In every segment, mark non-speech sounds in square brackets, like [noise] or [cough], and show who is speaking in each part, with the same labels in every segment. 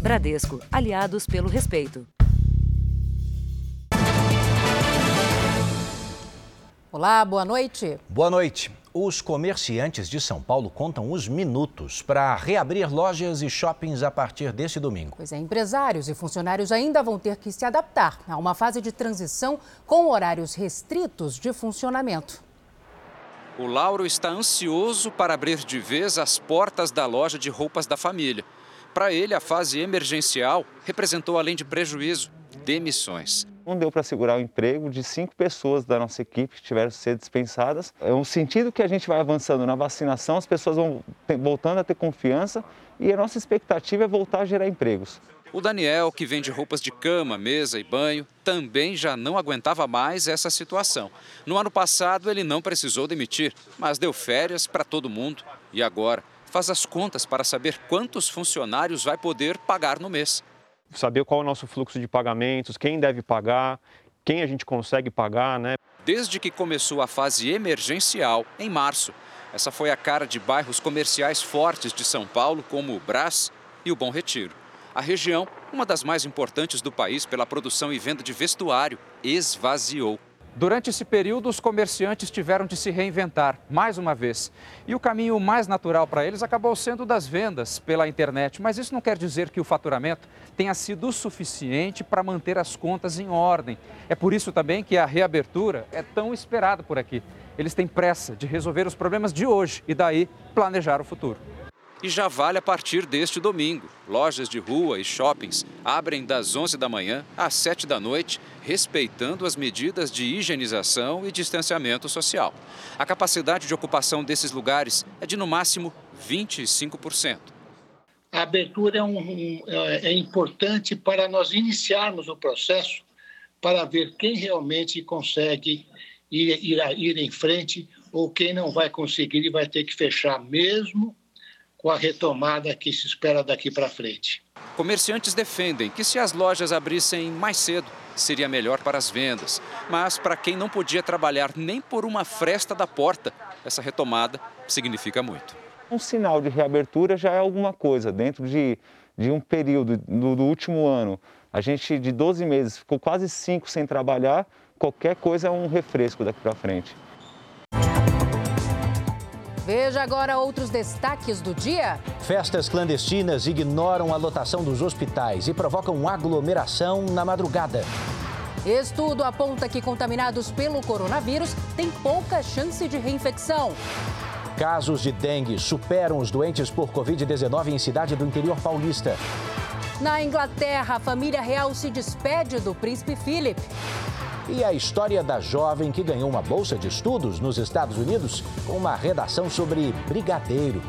Speaker 1: Bradesco, aliados pelo respeito.
Speaker 2: Olá, boa noite.
Speaker 3: Boa noite. Os comerciantes de São Paulo contam os minutos para reabrir lojas e shoppings a partir desse domingo.
Speaker 2: Pois é, empresários e funcionários ainda vão ter que se adaptar a uma fase de transição com horários restritos de funcionamento.
Speaker 4: O Lauro está ansioso para abrir de vez as portas da loja de roupas da família. Para ele, a fase emergencial representou, além de prejuízo, demissões.
Speaker 5: Não deu para segurar o emprego de cinco pessoas da nossa equipe que tiveram que ser dispensadas. É um sentido que a gente vai avançando na vacinação, as pessoas vão voltando a ter confiança e a nossa expectativa é voltar a gerar empregos.
Speaker 4: O Daniel, que vende roupas de cama, mesa e banho, também já não aguentava mais essa situação. No ano passado, ele não precisou demitir, mas deu férias para todo mundo. E agora, faz as contas para saber quantos funcionários vai poder pagar no mês
Speaker 6: saber qual é o nosso fluxo de pagamentos, quem deve pagar, quem a gente consegue pagar, né?
Speaker 4: Desde que começou a fase emergencial, em março, essa foi a cara de bairros comerciais fortes de São Paulo, como o Brás e o Bom Retiro. A região, uma das mais importantes do país pela produção e venda de vestuário, esvaziou. Durante esse período, os comerciantes tiveram de se reinventar mais uma vez. E o caminho mais natural para eles acabou sendo das vendas pela internet. Mas isso não quer dizer que o faturamento tenha sido o suficiente para manter as contas em ordem. É por isso também que a reabertura é tão esperada por aqui. Eles têm pressa de resolver os problemas de hoje e daí planejar o futuro e já vale a partir deste domingo. Lojas de rua e shoppings abrem das 11 da manhã às 7 da noite, respeitando as medidas de higienização e distanciamento social. A capacidade de ocupação desses lugares é de no máximo 25%.
Speaker 7: A abertura é, um, é, é importante para nós iniciarmos o processo para ver quem realmente consegue ir, ir, ir em frente ou quem não vai conseguir e vai ter que fechar mesmo com a retomada que se espera daqui para frente.
Speaker 4: Comerciantes defendem que se as lojas abrissem mais cedo, seria melhor para as vendas. Mas para quem não podia trabalhar nem por uma fresta da porta, essa retomada significa muito.
Speaker 5: Um sinal de reabertura já é alguma coisa. Dentro de, de um período do, do último ano, a gente de 12 meses ficou quase 5 sem trabalhar, qualquer coisa é um refresco daqui para frente.
Speaker 2: Veja agora outros destaques do dia.
Speaker 3: Festas clandestinas ignoram a lotação dos hospitais e provocam aglomeração na madrugada.
Speaker 2: Estudo aponta que contaminados pelo coronavírus têm pouca chance de reinfecção.
Speaker 3: Casos de dengue superam os doentes por Covid-19 em cidade do interior paulista.
Speaker 2: Na Inglaterra, a família real se despede do príncipe Philip
Speaker 3: e a história da jovem que ganhou uma bolsa de estudos nos Estados Unidos com uma redação sobre brigadeiro.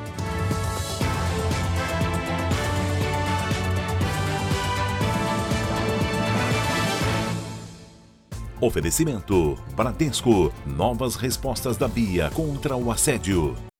Speaker 8: Oferecimento: Bradesco. Novas respostas da Bia contra o assédio.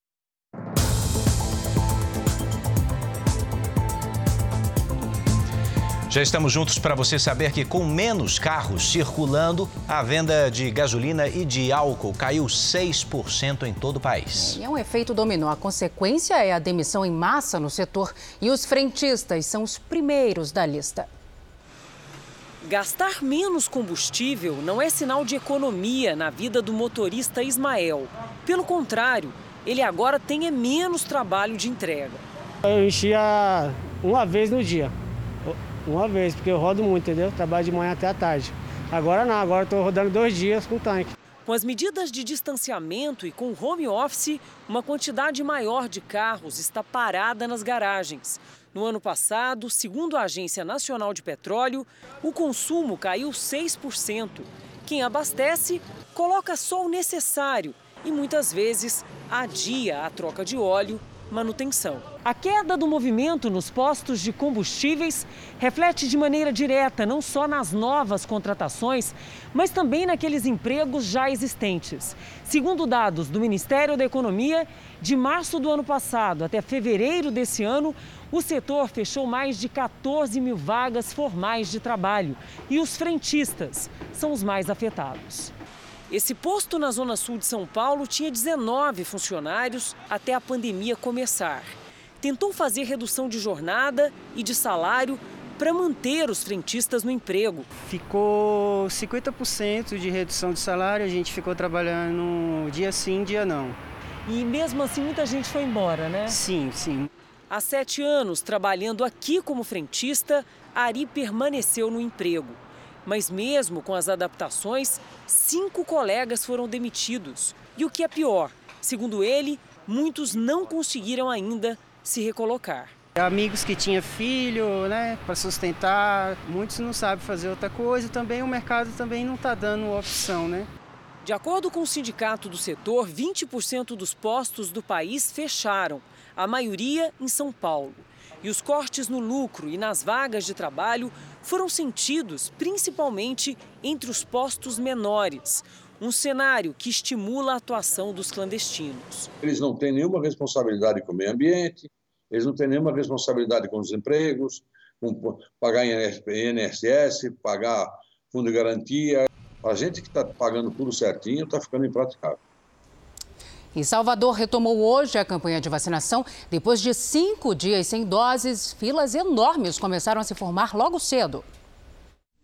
Speaker 3: Já estamos juntos para você saber que, com menos carros circulando, a venda de gasolina e de álcool caiu 6% em todo o país.
Speaker 2: É um efeito dominó. A consequência é a demissão em massa no setor e os frentistas são os primeiros da lista.
Speaker 9: Gastar menos combustível não é sinal de economia na vida do motorista Ismael. Pelo contrário, ele agora tem é menos trabalho de entrega.
Speaker 10: Eu enchia uma vez no dia. Uma vez, porque eu rodo muito, entendeu? Trabalho de manhã até a tarde. Agora não, agora estou rodando dois dias com tanque.
Speaker 9: Com as medidas de distanciamento e com home office, uma quantidade maior de carros está parada nas garagens. No ano passado, segundo a Agência Nacional de Petróleo, o consumo caiu 6%. Quem abastece coloca só o necessário e muitas vezes adia a troca de óleo manutenção. A queda do movimento nos postos de combustíveis reflete de maneira direta não só nas novas contratações, mas também naqueles empregos já existentes. Segundo dados do Ministério da Economia, de março do ano passado até fevereiro desse ano, o setor fechou mais de 14 mil vagas formais de trabalho e os frentistas são os mais afetados. Esse posto na Zona Sul de São Paulo tinha 19 funcionários até a pandemia começar. tentou fazer redução de jornada e de salário para manter os frentistas no emprego.
Speaker 11: Ficou 50% de redução de salário, a gente ficou trabalhando dia sim, dia não.
Speaker 9: E mesmo assim muita gente foi embora, né?
Speaker 11: Sim, sim.
Speaker 9: Há sete anos, trabalhando aqui como frentista, Ari permaneceu no emprego. Mas mesmo com as adaptações, cinco colegas foram demitidos. E o que é pior, segundo ele, muitos não conseguiram ainda se recolocar.
Speaker 11: Amigos que tinham filho, né, para sustentar, muitos não sabem fazer outra coisa. Também o mercado também não está dando opção, né?
Speaker 9: De acordo com o sindicato do setor, 20% dos postos do país fecharam, a maioria em São Paulo. E os cortes no lucro e nas vagas de trabalho foram sentidos principalmente entre os postos menores. Um cenário que estimula a atuação dos clandestinos.
Speaker 12: Eles não têm nenhuma responsabilidade com o meio ambiente, eles não têm nenhuma responsabilidade com os empregos, com pagar INSS, pagar fundo de garantia. A gente que está pagando tudo certinho está ficando impraticável.
Speaker 2: E Salvador retomou hoje a campanha de vacinação. Depois de cinco dias sem doses, filas enormes começaram a se formar logo cedo.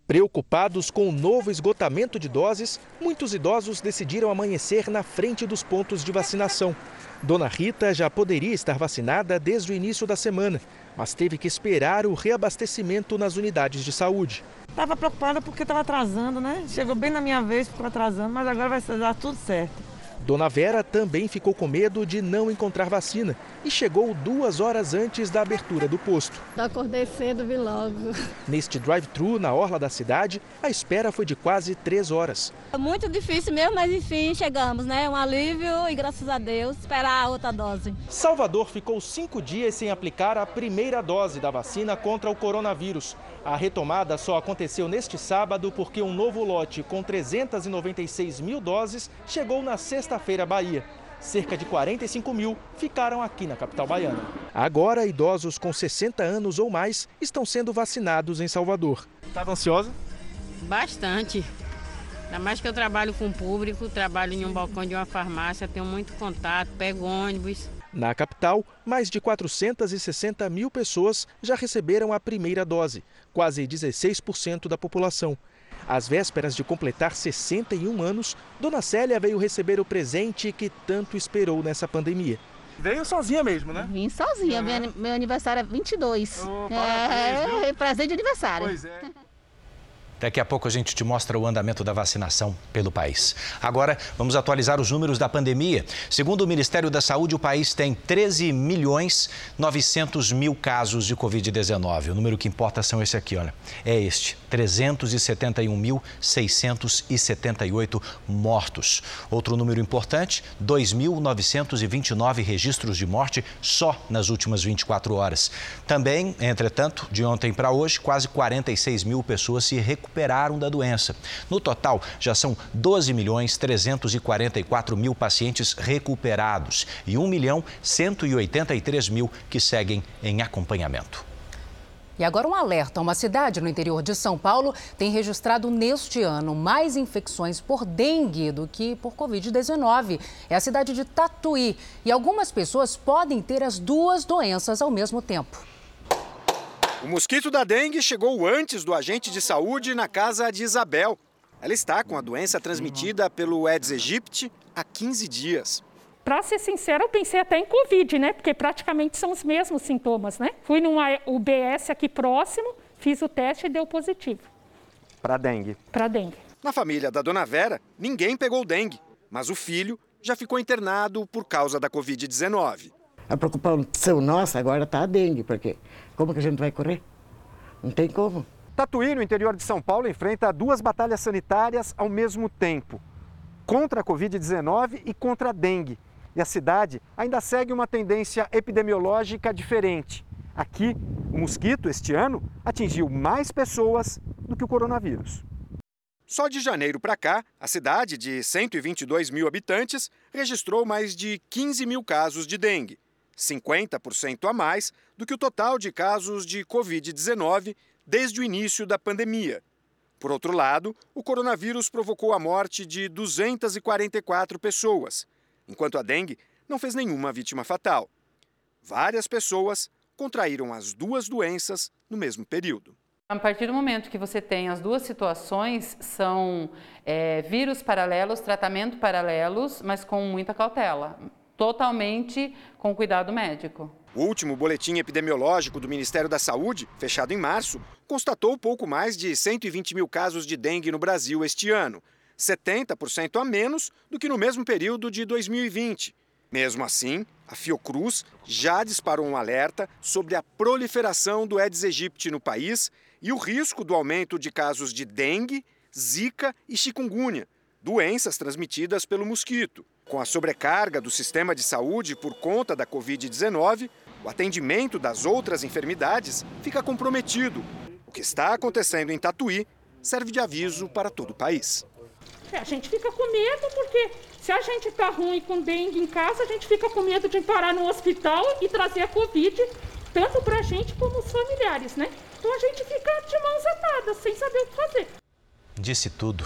Speaker 13: Preocupados com o novo esgotamento de doses, muitos idosos decidiram amanhecer na frente dos pontos de vacinação. Dona Rita já poderia estar vacinada desde o início da semana, mas teve que esperar o reabastecimento nas unidades de saúde.
Speaker 14: Estava preocupada porque estava atrasando, né? Chegou bem na minha vez, ficou atrasando, mas agora vai dar tudo certo.
Speaker 13: Dona Vera também ficou com medo de não encontrar vacina e chegou duas horas antes da abertura do posto.
Speaker 15: Acordei cedo, vi logo.
Speaker 13: Neste drive-thru na orla da cidade, a espera foi de quase três horas.
Speaker 15: É muito difícil mesmo, mas enfim, chegamos, né? Um alívio e graças a Deus esperar a outra dose.
Speaker 13: Salvador ficou cinco dias sem aplicar a primeira dose da vacina contra o coronavírus. A retomada só aconteceu neste sábado porque um novo lote com 396 mil doses chegou na sexta-feira Bahia. Cerca de 45 mil ficaram aqui na capital baiana. Agora, idosos com 60 anos ou mais estão sendo vacinados em Salvador. Estava ansiosa?
Speaker 16: Bastante. Ainda mais que eu trabalho com o público, trabalho em um balcão de uma farmácia, tenho muito contato, pego ônibus.
Speaker 13: Na capital, mais de 460 mil pessoas já receberam a primeira dose, quase 16% da população. Às vésperas de completar 61 anos, Dona Célia veio receber o presente que tanto esperou nessa pandemia. Veio sozinha mesmo, né?
Speaker 15: Vim sozinha, uhum. meu aniversário é 22. Oh, parabéns, é, presente de aniversário.
Speaker 3: Pois é. [laughs] Daqui a pouco a gente te mostra o andamento da vacinação pelo país. Agora, vamos atualizar os números da pandemia. Segundo o Ministério da Saúde, o país tem 13 milhões 900 mil casos de Covid-19. O número que importa são esse aqui, olha. É este, 371.678 mortos. Outro número importante, 2.929 registros de morte só nas últimas 24 horas. Também, entretanto, de ontem para hoje, quase 46 mil pessoas se recuperaram recuperaram da doença. No total, já são 12 milhões 344 mil pacientes recuperados e 1 milhão 183 mil que seguem em acompanhamento.
Speaker 2: E agora um alerta: uma cidade no interior de São Paulo tem registrado neste ano mais infecções por dengue do que por Covid-19. É a cidade de Tatuí. E algumas pessoas podem ter as duas doenças ao mesmo tempo.
Speaker 17: O mosquito da dengue chegou antes do agente de saúde na casa de Isabel. Ela está com a doença transmitida pelo Aedes aegypti há 15 dias.
Speaker 18: Para ser sincera, eu pensei até em Covid, né? Porque praticamente são os mesmos sintomas, né? Fui num UBS aqui próximo, fiz o teste e deu positivo.
Speaker 17: Para dengue?
Speaker 18: Para dengue.
Speaker 17: Na família da dona Vera, ninguém pegou dengue, mas o filho já ficou internado por causa da Covid-19.
Speaker 19: A preocupação nossa agora está a dengue, porque como que a gente vai correr? Não tem como.
Speaker 17: Tatuí, no interior de São Paulo, enfrenta duas batalhas sanitárias ao mesmo tempo: contra a Covid-19 e contra a dengue. E a cidade ainda segue uma tendência epidemiológica diferente. Aqui, o mosquito, este ano, atingiu mais pessoas do que o coronavírus. Só de janeiro para cá, a cidade, de 122 mil habitantes, registrou mais de 15 mil casos de dengue. 50% a mais do que o total de casos de Covid-19 desde o início da pandemia. Por outro lado, o coronavírus provocou a morte de 244 pessoas, enquanto a dengue não fez nenhuma vítima fatal. Várias pessoas contraíram as duas doenças no mesmo período.
Speaker 20: A partir do momento que você tem as duas situações, são é, vírus paralelos, tratamento paralelos, mas com muita cautela, totalmente com cuidado médico.
Speaker 17: O último boletim epidemiológico do Ministério da Saúde, fechado em março, constatou pouco mais de 120 mil casos de dengue no Brasil este ano, 70% a menos do que no mesmo período de 2020. Mesmo assim, a Fiocruz já disparou um alerta sobre a proliferação do Aedes aegypti no país e o risco do aumento de casos de dengue, zika e chikungunya, doenças transmitidas pelo mosquito. Com a sobrecarga do sistema de saúde por conta da Covid-19, o atendimento das outras enfermidades fica comprometido. O que está acontecendo em Tatuí serve de aviso para todo o país.
Speaker 18: É, a gente fica com medo porque se a gente está ruim com dengue em casa, a gente fica com medo de parar no hospital e trazer a Covid, tanto para a gente como os familiares, né? Então a gente fica de mãos atadas, sem saber o que fazer.
Speaker 3: Disse tudo.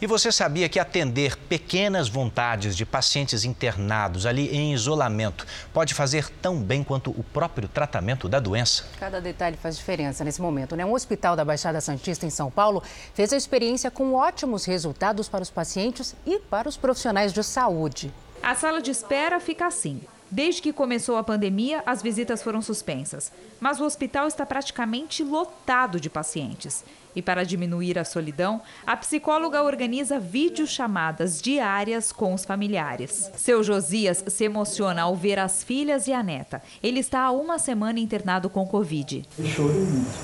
Speaker 3: E você sabia que atender pequenas vontades de pacientes internados ali em isolamento pode fazer tão bem quanto o próprio tratamento da doença?
Speaker 2: Cada detalhe faz diferença nesse momento, né? Um hospital da Baixada Santista em São Paulo fez a experiência com ótimos resultados para os pacientes e para os profissionais de saúde.
Speaker 21: A sala de espera fica assim. Desde que começou a pandemia, as visitas foram suspensas, mas o hospital está praticamente lotado de pacientes. E para diminuir a solidão, a psicóloga organiza videochamadas diárias com os familiares. Seu Josias se emociona ao ver as filhas e a neta. Ele está há uma semana internado com Covid.
Speaker 22: Eu chorei muito,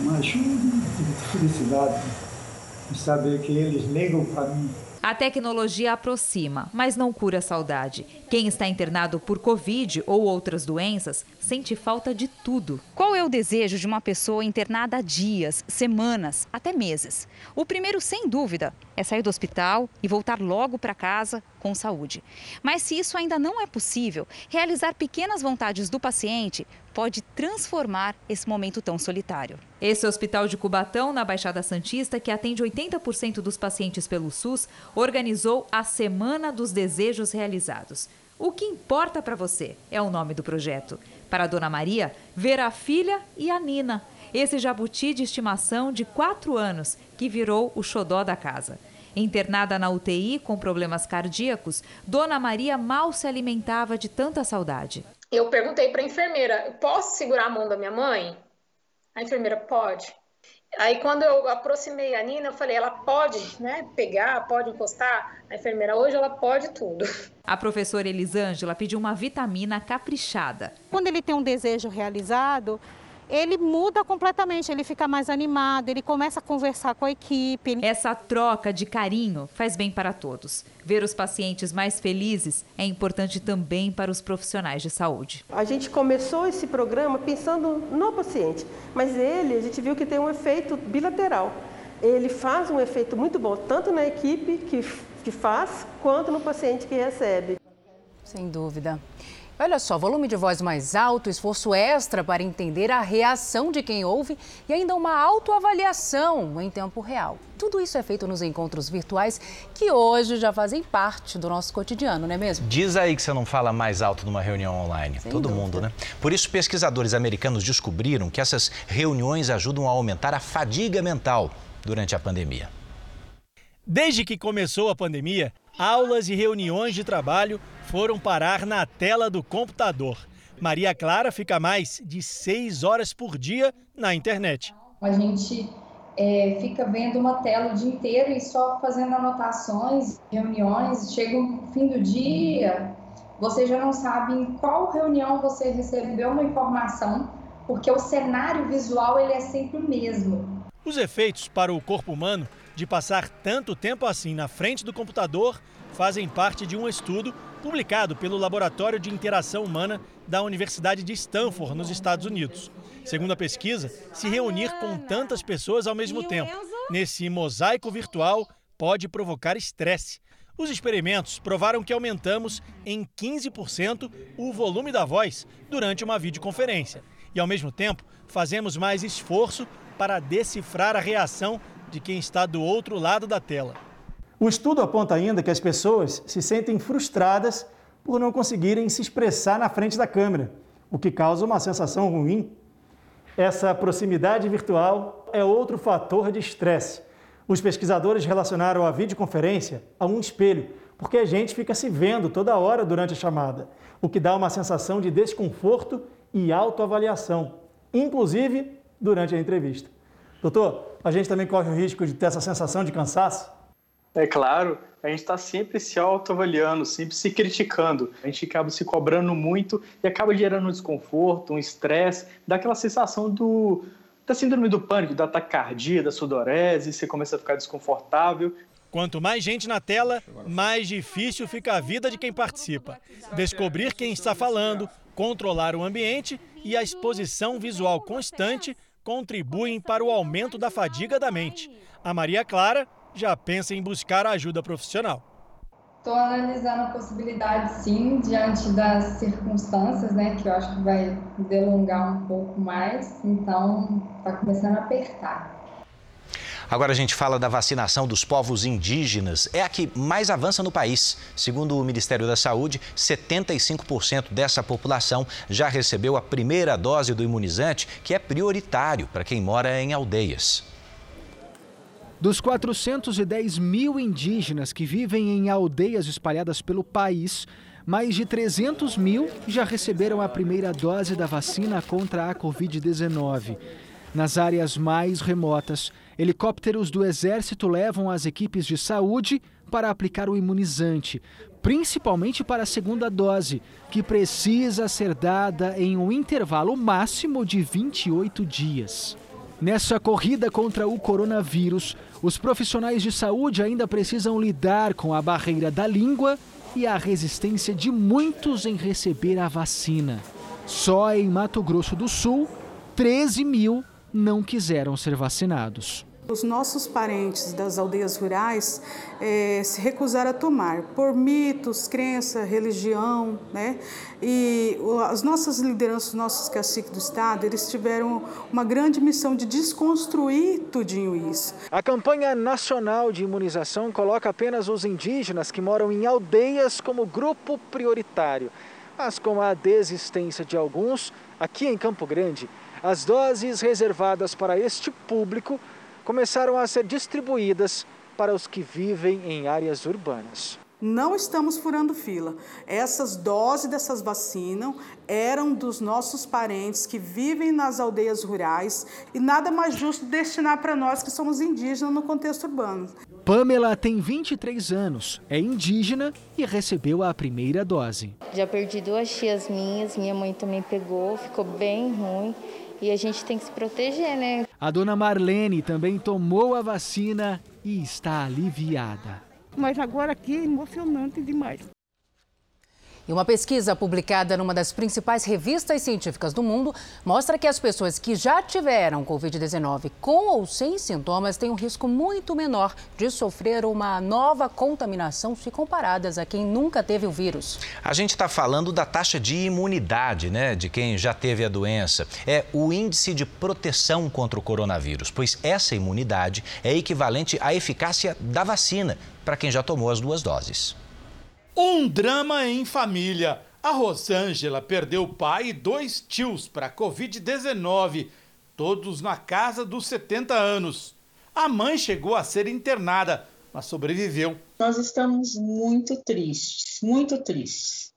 Speaker 22: mas de felicidade de saber que eles ligam para mim
Speaker 21: a tecnologia aproxima, mas não cura a saudade. Quem está internado por Covid ou outras doenças sente falta de tudo.
Speaker 23: Qual é o desejo de uma pessoa internada há dias, semanas, até meses? O primeiro, sem dúvida, é sair do hospital e voltar logo para casa com saúde. Mas se isso ainda não é possível, realizar pequenas vontades do paciente pode transformar esse momento tão solitário.
Speaker 21: Esse hospital de Cubatão, na Baixada Santista, que atende 80% dos pacientes pelo SUS, organizou a Semana dos Desejos Realizados. O que importa para você é o nome do projeto. Para a Dona Maria, ver a filha e a Nina, esse jabuti de estimação de 4 anos que virou o xodó da casa. Internada na UTI com problemas cardíacos, Dona Maria mal se alimentava de tanta saudade.
Speaker 24: Eu perguntei para a enfermeira: posso segurar a mão da minha mãe? A enfermeira pode. Aí quando eu aproximei a Nina, eu falei, ela pode, né, pegar, pode encostar. A enfermeira hoje ela pode tudo.
Speaker 21: A professora Elisângela pediu uma vitamina caprichada.
Speaker 25: Quando ele tem um desejo realizado, ele muda completamente, ele fica mais animado, ele começa a conversar com a equipe.
Speaker 21: Essa troca de carinho faz bem para todos. Ver os pacientes mais felizes é importante também para os profissionais de saúde.
Speaker 26: A gente começou esse programa pensando no paciente, mas ele, a gente viu que tem um efeito bilateral. Ele faz um efeito muito bom, tanto na equipe que, que faz, quanto no paciente que recebe.
Speaker 2: Sem dúvida. Olha só, volume de voz mais alto, esforço extra para entender a reação de quem ouve e ainda uma autoavaliação em tempo real. Tudo isso é feito nos encontros virtuais que hoje já fazem parte do nosso cotidiano, não é mesmo?
Speaker 3: Diz aí que você não fala mais alto numa reunião online. Sem Todo dúvida. mundo, né? Por isso, pesquisadores americanos descobriram que essas reuniões ajudam a aumentar a fadiga mental durante a pandemia.
Speaker 27: Desde que começou a pandemia, aulas e reuniões de trabalho foram parar na tela do computador. Maria Clara fica mais de seis horas por dia na internet.
Speaker 28: A gente é, fica vendo uma tela o dia inteiro e só fazendo anotações, reuniões. Chega o fim do dia, você já não sabe em qual reunião você recebeu uma informação, porque o cenário visual ele é sempre o mesmo.
Speaker 27: Os efeitos para o corpo humano de passar tanto tempo assim na frente do computador fazem parte de um estudo publicado pelo Laboratório de Interação Humana da Universidade de Stanford, nos Estados Unidos. Segundo a pesquisa, se reunir com tantas pessoas ao mesmo tempo nesse mosaico virtual pode provocar estresse. Os experimentos provaram que aumentamos em 15% o volume da voz durante uma videoconferência e, ao mesmo tempo, fazemos mais esforço para decifrar a reação de quem está do outro lado da tela.
Speaker 29: O estudo aponta ainda que as pessoas se sentem frustradas
Speaker 30: por não conseguirem se expressar na frente da câmera, o que causa uma sensação ruim. Essa proximidade virtual é outro fator de estresse. Os pesquisadores relacionaram a videoconferência a um espelho, porque a gente fica se vendo toda hora durante a chamada, o que dá uma sensação de desconforto e autoavaliação, inclusive durante a entrevista. Doutor, a gente também corre o risco de ter essa sensação de cansaço?
Speaker 31: É claro, a gente está sempre se autoavaliando, sempre se criticando. A gente acaba se cobrando muito e acaba gerando um desconforto, um estresse, dá aquela sensação do, da síndrome do pânico, da taquicardia, da sudorese, você começa a ficar desconfortável.
Speaker 27: Quanto mais gente na tela, mais difícil fica a vida de quem participa. Descobrir quem está falando, controlar o ambiente e a exposição visual constante contribuem para o aumento da fadiga da mente. A Maria Clara já pensa em buscar ajuda profissional.
Speaker 28: Estou analisando a possibilidade, sim, diante das circunstâncias, né, que eu acho que vai delongar um pouco mais. Então, está começando a apertar.
Speaker 3: Agora a gente fala da vacinação dos povos indígenas. É a que mais avança no país. Segundo o Ministério da Saúde, 75% dessa população já recebeu a primeira dose do imunizante, que é prioritário para quem mora em aldeias.
Speaker 32: Dos 410 mil indígenas que vivem em aldeias espalhadas pelo país, mais de 300 mil já receberam a primeira dose da vacina contra a Covid-19. Nas áreas mais remotas, helicópteros do Exército levam as equipes de saúde para aplicar o imunizante, principalmente para a segunda dose, que precisa ser dada em um intervalo máximo de 28 dias. Nessa corrida contra o coronavírus, os profissionais de saúde ainda precisam lidar com a barreira da língua e a resistência de muitos em receber a vacina. Só em Mato Grosso do Sul, 13 mil não quiseram ser vacinados.
Speaker 33: Os nossos parentes das aldeias rurais é, se recusaram a tomar por mitos, crença, religião, né? E as nossas lideranças, os nossos caciques do estado, eles tiveram uma grande missão de desconstruir tudinho isso.
Speaker 32: A campanha nacional de imunização coloca apenas os indígenas que moram em aldeias como grupo prioritário, mas com a desistência de alguns, aqui em Campo Grande, as doses reservadas para este público começaram a ser distribuídas para os que vivem em áreas urbanas.
Speaker 33: Não estamos furando fila. Essas doses dessas vacinas eram dos nossos parentes que vivem nas aldeias rurais e nada mais justo destinar para nós que somos indígenas no contexto urbano.
Speaker 32: Pamela tem 23 anos, é indígena e recebeu a primeira dose.
Speaker 34: Já perdi duas tias minhas, minha mãe também pegou, ficou bem ruim e a gente tem que se proteger, né?
Speaker 32: A dona Marlene também tomou a vacina e está aliviada.
Speaker 22: Mas agora aqui é emocionante demais.
Speaker 2: E uma pesquisa publicada numa das principais revistas científicas do mundo mostra que as pessoas que já tiveram Covid-19 com ou sem sintomas têm um risco muito menor de sofrer uma nova contaminação se comparadas a quem nunca teve o vírus.
Speaker 3: A gente está falando da taxa de imunidade, né, de quem já teve a doença. É o índice de proteção contra o coronavírus, pois essa imunidade é equivalente à eficácia da vacina para quem já tomou as duas doses.
Speaker 35: Um drama em família. A Rosângela perdeu o pai e dois tios para a Covid-19, todos na casa dos 70 anos. A mãe chegou a ser internada, mas sobreviveu.
Speaker 36: Nós estamos muito tristes, muito tristes.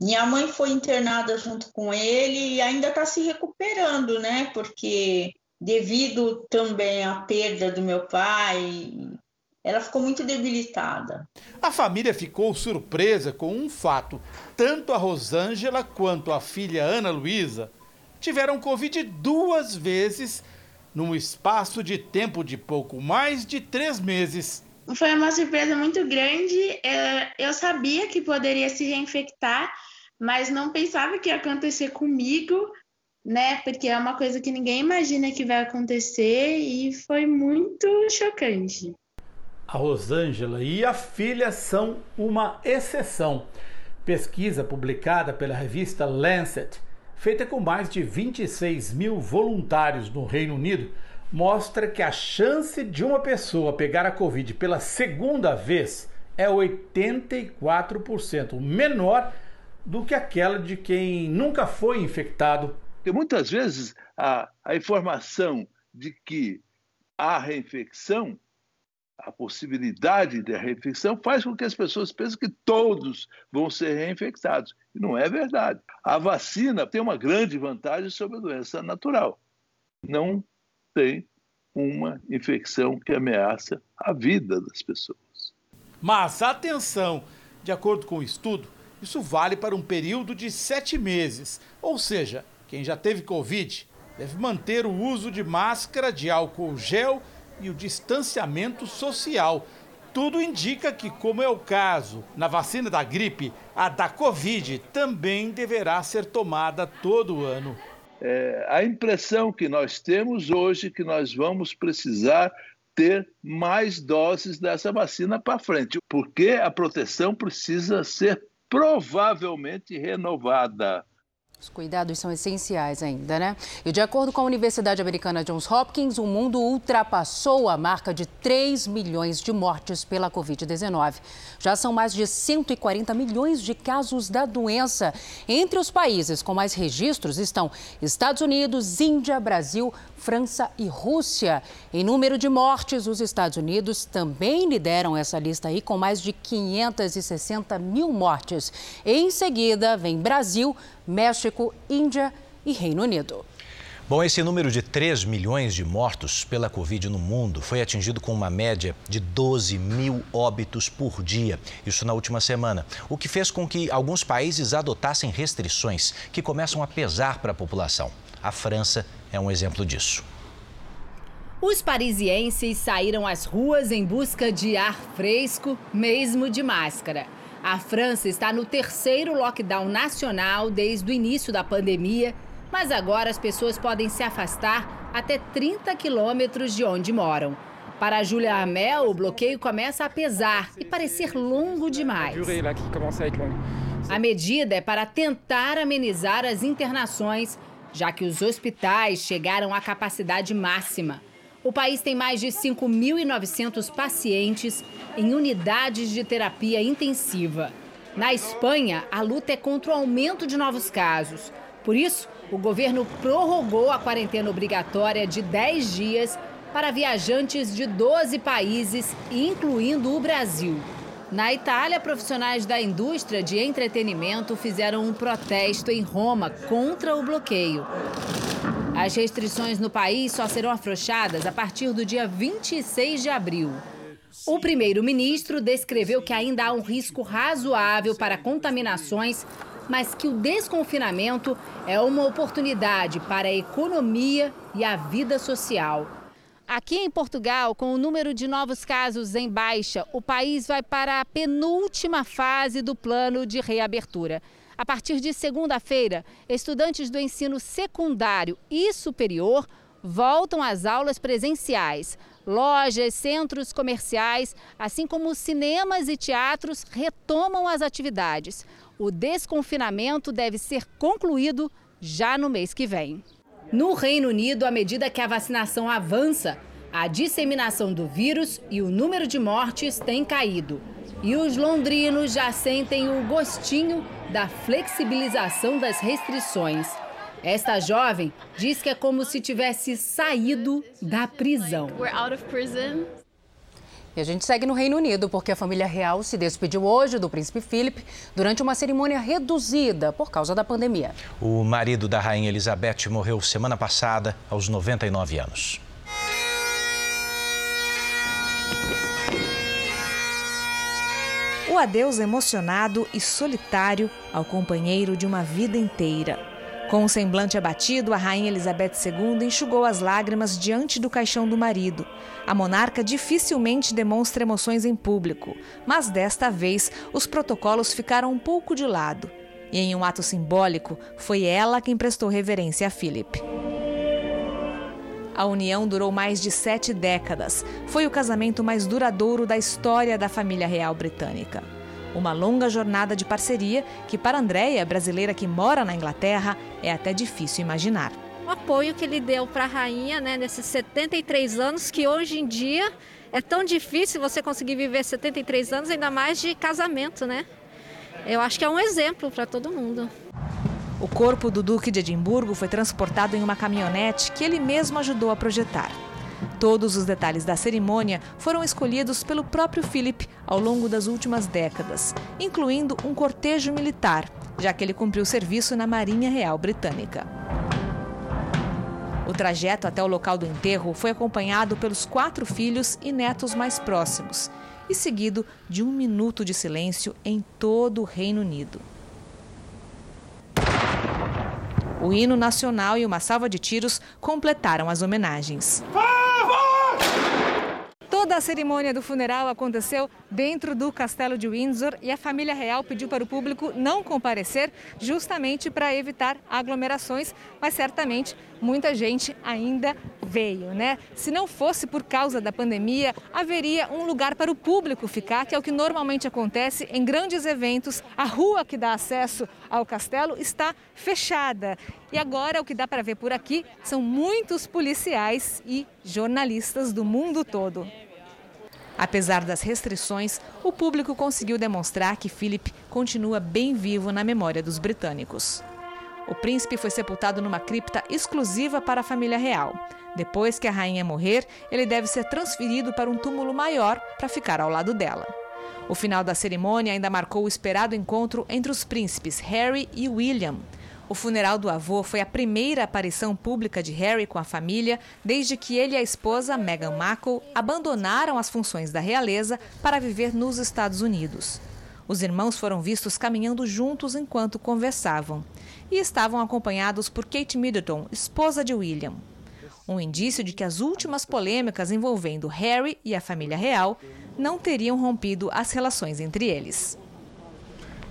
Speaker 36: Minha mãe foi internada junto com ele e ainda está se recuperando, né? Porque devido também à perda do meu pai, ela ficou muito debilitada.
Speaker 35: A família ficou surpresa com um fato. Tanto a Rosângela quanto a filha Ana Luísa tiveram Covid duas vezes num espaço de tempo de pouco mais de três meses.
Speaker 37: Foi uma surpresa muito grande. É, eu sabia que poderia se reinfectar, mas não pensava que ia acontecer comigo, né? Porque é uma coisa que ninguém imagina que vai acontecer e foi muito chocante.
Speaker 35: A Rosângela e a filha são uma exceção. Pesquisa publicada pela revista Lancet, feita com mais de 26 mil voluntários no Reino Unido, mostra que a chance de uma pessoa pegar a Covid pela segunda vez é 84%, menor do que aquela de quem nunca foi infectado.
Speaker 38: Porque muitas vezes a, a informação de que há reinfecção, a possibilidade de reinfecção, faz com que as pessoas pensem que todos vão ser reinfectados. E não é verdade. A vacina tem uma grande vantagem sobre a doença natural. Não tem uma infecção que ameaça a vida das pessoas.
Speaker 35: Mas atenção! De acordo com o estudo, isso vale para um período de sete meses. Ou seja, quem já teve Covid deve manter o uso de máscara, de álcool gel e o distanciamento social. Tudo indica que, como é o caso na vacina da gripe, a da Covid também deverá ser tomada todo ano.
Speaker 38: É, a impressão que nós temos hoje é que nós vamos precisar ter mais doses dessa vacina para frente, porque a proteção precisa ser provavelmente renovada.
Speaker 39: Os cuidados são essenciais ainda, né? E de acordo com a Universidade Americana Johns Hopkins, o mundo ultrapassou a marca de 3 milhões de mortes pela Covid-19. Já são mais de 140 milhões de casos da doença. Entre os países com mais registros estão Estados Unidos, Índia, Brasil, França e Rússia. Em número de mortes, os Estados Unidos também lideram essa lista aí com mais de 560 mil mortes. Em seguida, vem Brasil, México, Índia e Reino Unido.
Speaker 3: Bom, esse número de 3 milhões de mortos pela Covid no mundo foi atingido com uma média de 12 mil óbitos por dia, isso na última semana, o que fez com que alguns países adotassem restrições que começam a pesar para a população. A França é um exemplo disso.
Speaker 2: Os parisienses saíram às ruas em busca de ar fresco, mesmo de máscara. A França está no terceiro lockdown nacional desde o início da pandemia, mas agora as pessoas podem se afastar até 30 quilômetros de onde moram. Para Julia Amel, o bloqueio começa a pesar e parecer longo demais. A medida é para tentar amenizar as internações, já que os hospitais chegaram à capacidade máxima. O país tem mais de 5.900 pacientes em unidades de terapia intensiva. Na Espanha, a luta é contra o aumento de novos casos. Por isso, o governo prorrogou a quarentena obrigatória de 10 dias para viajantes de 12 países, incluindo o Brasil. Na Itália, profissionais da indústria de entretenimento fizeram um protesto em Roma contra o bloqueio. As restrições no país só serão afrouxadas a partir do dia 26 de abril. O primeiro-ministro descreveu que ainda há um risco razoável para contaminações, mas que o desconfinamento é uma oportunidade para a economia e a vida social. Aqui em Portugal, com o número de novos casos em baixa, o país vai para a penúltima fase do plano de reabertura. A partir de segunda-feira, estudantes do ensino secundário e superior voltam às aulas presenciais. Lojas, centros comerciais, assim como cinemas e teatros retomam as atividades. O desconfinamento deve ser concluído já no mês que vem. No Reino Unido, à medida que a vacinação avança, a disseminação do vírus e o número de mortes tem caído. E os londrinos já sentem o gostinho da flexibilização das restrições. Esta jovem diz que é como se tivesse saído da prisão.
Speaker 39: E a gente segue no Reino Unido, porque a família real se despediu hoje do príncipe Philip durante uma cerimônia reduzida por causa da pandemia.
Speaker 3: O marido da rainha Elizabeth morreu semana passada, aos 99 anos.
Speaker 23: O adeus emocionado e solitário ao companheiro de uma vida inteira. Com um semblante abatido, a rainha Elizabeth II enxugou as lágrimas diante do caixão do marido. A monarca dificilmente demonstra emoções em público, mas desta vez os protocolos ficaram um pouco de lado. E em um ato simbólico, foi ela quem prestou reverência a Philip. A união durou mais de sete décadas. Foi o casamento mais duradouro da história da família real britânica. Uma longa jornada de parceria que, para Andréia, brasileira que mora na Inglaterra, é até difícil imaginar.
Speaker 40: o apoio que ele deu para a rainha, né, nesses 73 anos, que hoje em dia é tão difícil você conseguir viver 73 anos, ainda mais de casamento, né? Eu acho que é um exemplo para todo mundo.
Speaker 23: O corpo do Duque de Edimburgo foi transportado em uma caminhonete que ele mesmo ajudou a projetar. Todos os detalhes da cerimônia foram escolhidos pelo próprio Philip ao longo das últimas décadas, incluindo um cortejo militar, já que ele cumpriu serviço na Marinha Real Britânica. O trajeto até o local do enterro foi acompanhado pelos quatro filhos e netos mais próximos e seguido de um minuto de silêncio em todo o Reino Unido. O hino nacional e uma salva de tiros completaram as homenagens. Toda a cerimônia do funeral aconteceu dentro do Castelo de Windsor e a família real pediu para o público não comparecer, justamente para evitar aglomerações, mas certamente muita gente ainda veio, né? Se não fosse por causa da pandemia, haveria um lugar para o público ficar, que é o que normalmente acontece em grandes eventos. A rua que dá acesso ao castelo está fechada. E agora o que dá para ver por aqui são muitos policiais e jornalistas do mundo todo. Apesar das restrições, o público conseguiu demonstrar que Philip continua bem vivo na memória dos britânicos. O príncipe foi sepultado numa cripta exclusiva para a família real. Depois que a rainha morrer, ele deve ser transferido para um túmulo maior para ficar ao lado dela. O final da cerimônia ainda marcou o esperado encontro entre os príncipes Harry e William. O funeral do avô foi a primeira aparição pública de Harry com a família desde que ele e a esposa, Meghan Markle, abandonaram as funções da realeza para viver nos Estados Unidos. Os irmãos foram vistos caminhando juntos enquanto conversavam e estavam acompanhados por Kate Middleton, esposa de William. Um indício de que as últimas polêmicas envolvendo Harry e a família real não teriam rompido as relações entre eles.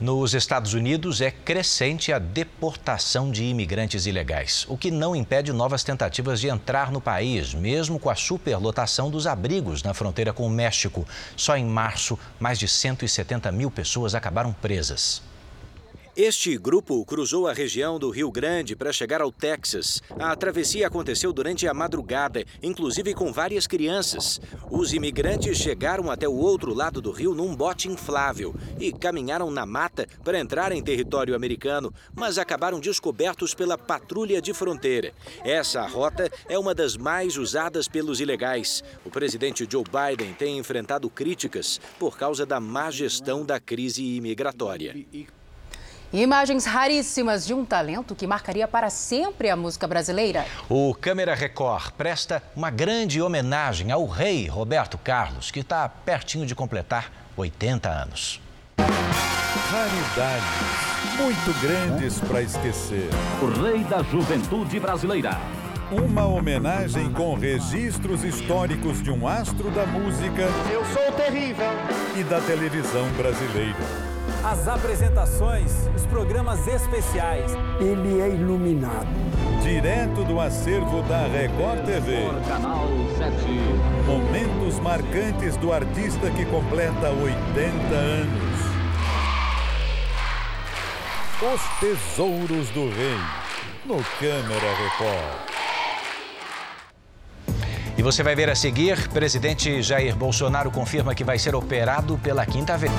Speaker 3: Nos Estados Unidos é crescente a deportação de imigrantes ilegais, o que não impede novas tentativas de entrar no país, mesmo com a superlotação dos abrigos na fronteira com o México. Só em março, mais de 170 mil pessoas acabaram presas. Este grupo cruzou a região do Rio Grande para chegar ao Texas. A travessia aconteceu durante a madrugada, inclusive com várias crianças. Os imigrantes chegaram até o outro lado do rio num bote inflável e caminharam na mata para entrar em território americano, mas acabaram descobertos pela patrulha de fronteira. Essa rota é uma das mais usadas pelos ilegais. O presidente Joe Biden tem enfrentado críticas por causa da má gestão da crise imigratória.
Speaker 2: Imagens raríssimas de um talento que marcaria para sempre a música brasileira.
Speaker 3: O Câmera Record presta uma grande homenagem ao rei Roberto Carlos, que está pertinho de completar 80 anos.
Speaker 41: Raridades muito grandes para esquecer.
Speaker 42: O rei da juventude brasileira.
Speaker 41: Uma homenagem com registros históricos de um astro da música.
Speaker 43: Eu sou terrível.
Speaker 41: E da televisão brasileira
Speaker 44: as apresentações, os programas especiais.
Speaker 43: Ele é iluminado.
Speaker 41: Direto do acervo da Record TV.
Speaker 42: Canal 7.
Speaker 41: Momentos marcantes do artista que completa 80 anos. Os Tesouros do Rei. No Câmera Record.
Speaker 3: E você vai ver a seguir: presidente Jair Bolsonaro confirma que vai ser operado pela quinta vez.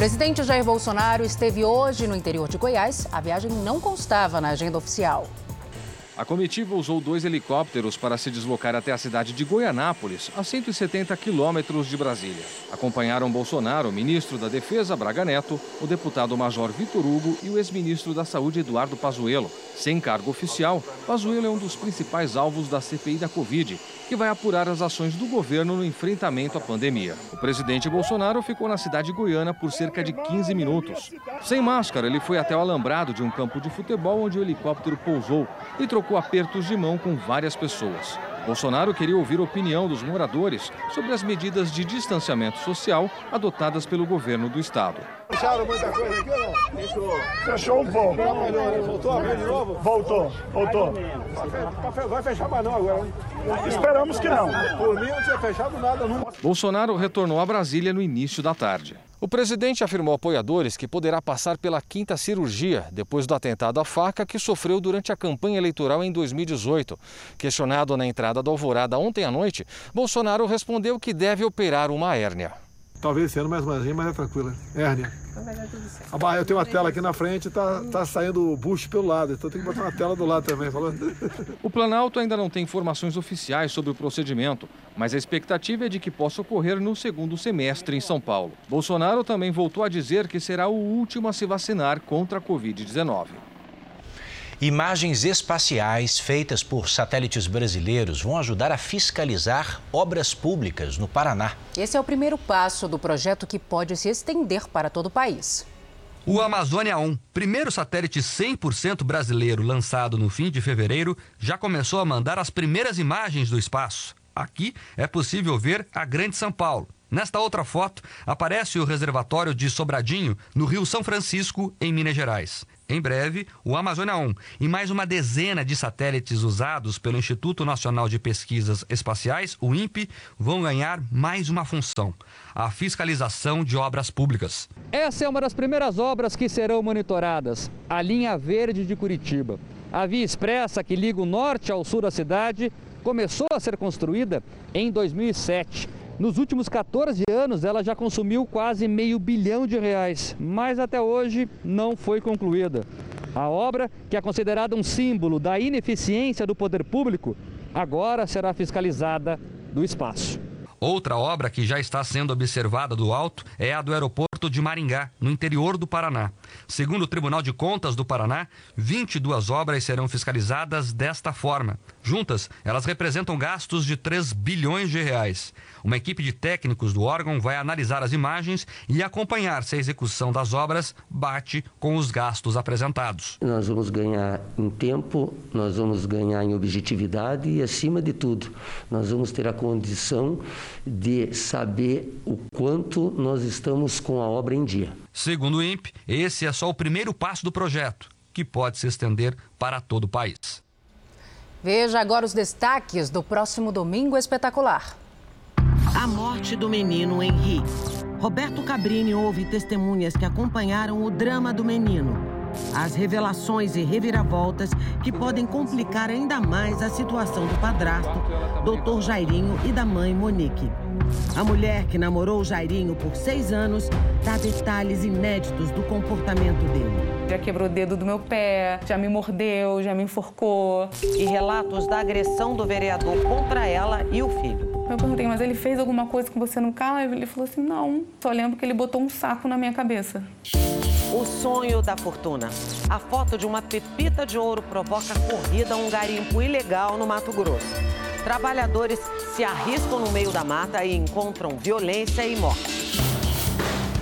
Speaker 2: Presidente Jair Bolsonaro esteve hoje no interior de Goiás. A viagem não constava na agenda oficial.
Speaker 45: A comitiva usou dois helicópteros para se deslocar até a cidade de Goianápolis, a 170 quilômetros de Brasília. Acompanharam Bolsonaro, o ministro da Defesa, Braga Neto, o deputado Major Vitor Hugo e o ex-ministro da Saúde, Eduardo Pazuello. Sem cargo oficial, Pazuello é um dos principais alvos da CPI da Covid, que vai apurar as ações do governo no enfrentamento à pandemia. O presidente Bolsonaro ficou na cidade goiana por cerca de 15 minutos. Sem máscara, ele foi até o alambrado de um campo de futebol onde o helicóptero pousou e trocou apertos de mão com várias pessoas. Bolsonaro queria ouvir a opinião dos moradores sobre as medidas de distanciamento social adotadas pelo governo do estado.
Speaker 43: Fecharam muita coisa aqui ou não? Fechou. Fechou um pouco. Voltou a abrir de novo? Voltou, voltou. Vai fechar mais não agora, hein? Esperamos que não. Por mim não tinha fechado nada nunca.
Speaker 45: Bolsonaro retornou a Brasília no início da tarde. O presidente afirmou a apoiadores que poderá passar pela quinta cirurgia depois do atentado à faca que sofreu durante a campanha eleitoral em 2018. Questionado na entrada do Alvorada ontem à noite, Bolsonaro respondeu que deve operar uma hérnia.
Speaker 43: Talvez sendo mais uma mas é tranquila. Hérnia. Ah, eu tenho uma tela aqui na frente e tá, tá saindo o bucho pelo lado, então tem que botar uma tela do lado também. Falou?
Speaker 45: O Planalto ainda não tem informações oficiais sobre o procedimento, mas a expectativa é de que possa ocorrer no segundo semestre em São Paulo. Bolsonaro também voltou a dizer que será o último a se vacinar contra a Covid-19.
Speaker 3: Imagens espaciais feitas por satélites brasileiros vão ajudar a fiscalizar obras públicas no Paraná.
Speaker 2: Esse é o primeiro passo do projeto que pode se estender para todo o país.
Speaker 46: O Amazônia 1, primeiro satélite 100% brasileiro lançado no fim de fevereiro, já começou a mandar as primeiras imagens do espaço. Aqui é possível ver a Grande São Paulo. Nesta outra foto, aparece o reservatório de Sobradinho, no Rio São Francisco, em Minas Gerais. Em breve, o Amazônia 1 e mais uma dezena de satélites usados pelo Instituto Nacional de Pesquisas Espaciais, o INPE, vão ganhar mais uma função: a fiscalização de obras públicas.
Speaker 47: Essa é uma das primeiras obras que serão monitoradas: a linha verde de Curitiba. A via expressa que liga o norte ao sul da cidade começou a ser construída em 2007 nos últimos 14 anos, ela já consumiu quase meio bilhão de reais, mas até hoje não foi concluída. A obra, que é considerada um símbolo da ineficiência do poder público, agora será fiscalizada do espaço.
Speaker 46: Outra obra que já está sendo observada do alto é a do aeroporto de Maringá, no interior do Paraná. Segundo o Tribunal de Contas do Paraná, 22 obras serão fiscalizadas desta forma. Juntas, elas representam gastos de 3 bilhões de reais. Uma equipe de técnicos do órgão vai analisar as imagens e acompanhar se a execução das obras bate com os gastos apresentados.
Speaker 48: Nós vamos ganhar em tempo, nós vamos ganhar em objetividade e, acima de tudo, nós vamos ter a condição de saber o quanto nós estamos com a obra em dia.
Speaker 46: Segundo o INPE, esse é só o primeiro passo do projeto, que pode se estender para todo o país.
Speaker 2: Veja agora os destaques do próximo Domingo Espetacular.
Speaker 49: A morte do menino Henri. Roberto Cabrini ouve testemunhas que acompanharam o drama do menino. As revelações e reviravoltas que podem complicar ainda mais a situação do padrasto, doutor Jairinho, e da mãe Monique. A mulher que namorou Jairinho por seis anos dá detalhes inéditos do comportamento dele.
Speaker 50: Já quebrou o dedo do meu pé, já me mordeu, já me enforcou.
Speaker 49: E relatos da agressão do vereador contra ela e o filho.
Speaker 50: Eu perguntei, mas ele fez alguma coisa com você no carro? Ele falou assim: não. Só lembro que ele botou um saco na minha cabeça.
Speaker 49: O sonho da fortuna. A foto de uma pepita de ouro provoca corrida a um garimpo ilegal no Mato Grosso. Trabalhadores se arriscam no meio da mata e encontram violência e morte.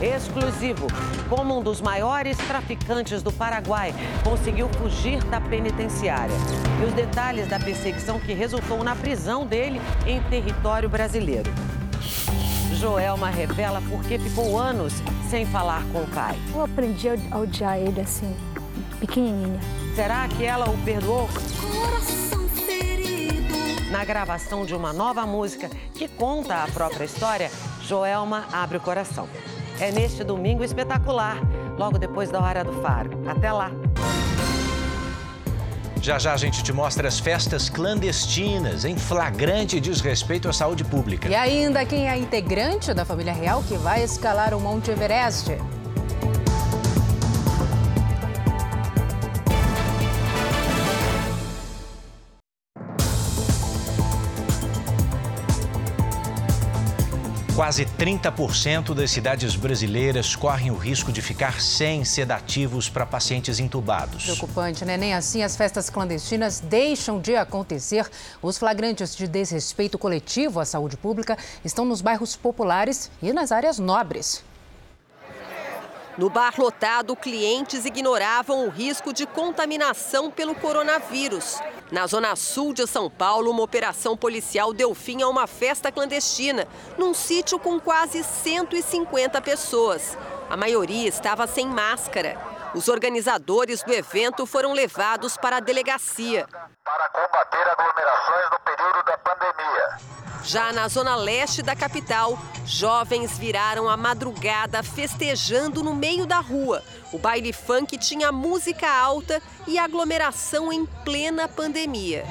Speaker 49: Exclusivo, como um dos maiores traficantes do Paraguai conseguiu fugir da penitenciária. E os detalhes da perseguição que resultou na prisão dele em território brasileiro. Joelma revela por que ficou anos sem falar com o pai.
Speaker 51: Eu aprendi a odiar ele assim, pequenininha.
Speaker 49: Será que ela o perdoou? Na gravação de uma nova música que conta a própria história, Joelma abre o coração é neste domingo espetacular, logo depois da Hora do Faro. Até lá!
Speaker 3: Já já a gente te mostra as festas clandestinas em flagrante desrespeito à saúde pública.
Speaker 2: E ainda quem é integrante da família real que vai escalar o Monte Everest.
Speaker 3: Quase 30% das cidades brasileiras correm o risco de ficar sem sedativos para pacientes entubados.
Speaker 2: Preocupante, né? Nem assim as festas clandestinas deixam de acontecer. Os flagrantes de desrespeito coletivo à saúde pública estão nos bairros populares e nas áreas nobres.
Speaker 52: No bar lotado, clientes ignoravam o risco de contaminação pelo coronavírus. Na zona sul de São Paulo, uma operação policial deu fim a uma festa clandestina, num sítio com quase 150 pessoas. A maioria estava sem máscara. Os organizadores do evento foram levados para a delegacia.
Speaker 53: Para combater aglomerações no período da pandemia.
Speaker 52: Já na zona leste da capital, jovens viraram a madrugada festejando no meio da rua. O baile funk tinha música alta e aglomeração em plena pandemia.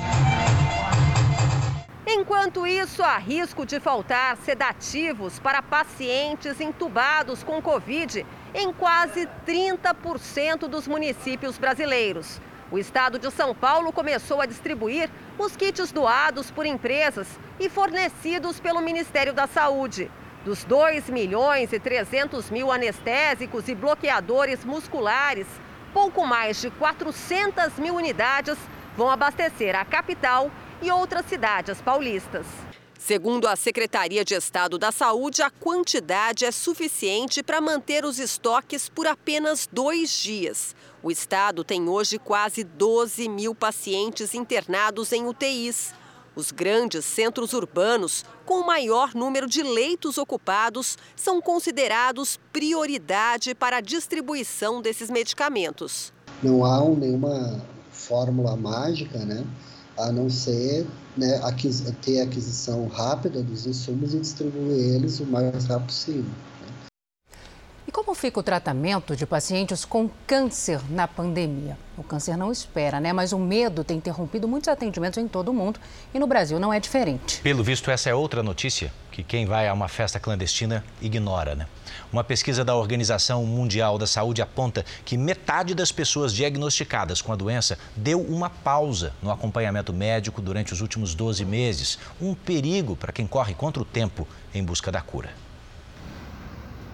Speaker 52: Enquanto isso, há risco de faltar sedativos para pacientes entubados com Covid em quase 30% dos municípios brasileiros. O estado de São Paulo começou a distribuir os kits doados por empresas e fornecidos pelo Ministério da Saúde. Dos 2 milhões e 300 mil anestésicos e bloqueadores musculares, pouco mais de 400 mil unidades vão abastecer a capital e outras cidades paulistas. Segundo a Secretaria de Estado da Saúde, a quantidade é suficiente para manter os estoques por apenas dois dias. O estado tem hoje quase 12 mil pacientes internados em UTIs. Os grandes centros urbanos, com o maior número de leitos ocupados, são considerados prioridade para a distribuição desses medicamentos.
Speaker 54: Não há nenhuma fórmula mágica, né? A não ser né, ter aquisição rápida dos insumos e distribuir eles o mais rápido possível.
Speaker 2: E como fica o tratamento de pacientes com câncer na pandemia? O câncer não espera, né? Mas o medo tem interrompido muitos atendimentos em todo o mundo e no Brasil não é diferente.
Speaker 3: Pelo visto, essa é outra notícia que quem vai a uma festa clandestina ignora, né? Uma pesquisa da Organização Mundial da Saúde aponta que metade das pessoas diagnosticadas com a doença deu uma pausa no acompanhamento médico durante os últimos 12 meses. Um perigo para quem corre contra o tempo em busca da cura.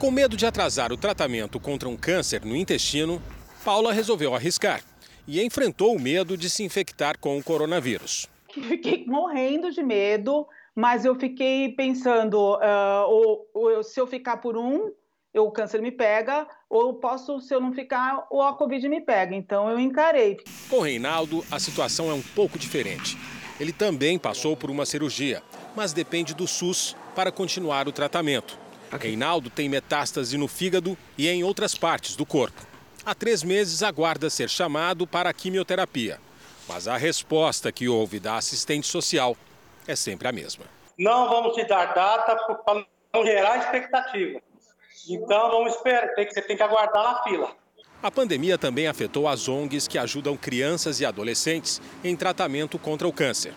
Speaker 55: Com medo de atrasar o tratamento contra um câncer no intestino, Paula resolveu arriscar e enfrentou o medo de se infectar com o coronavírus.
Speaker 56: Fiquei morrendo de medo, mas eu fiquei pensando: uh, ou, ou, se eu ficar por um, o câncer me pega, ou posso, se eu não ficar, ou a Covid me pega. Então eu encarei.
Speaker 55: Com Reinaldo, a situação é um pouco diferente. Ele também passou por uma cirurgia, mas depende do SUS para continuar o tratamento. Reinaldo tem metástase no fígado e em outras partes do corpo. Há três meses aguarda ser chamado para a quimioterapia. Mas a resposta que houve da assistente social é sempre a mesma.
Speaker 57: Não vamos te dar data para não gerar expectativa. Então vamos esperar, tem que, você tem que aguardar na fila.
Speaker 55: A pandemia também afetou as ONGs que ajudam crianças e adolescentes em tratamento contra o câncer.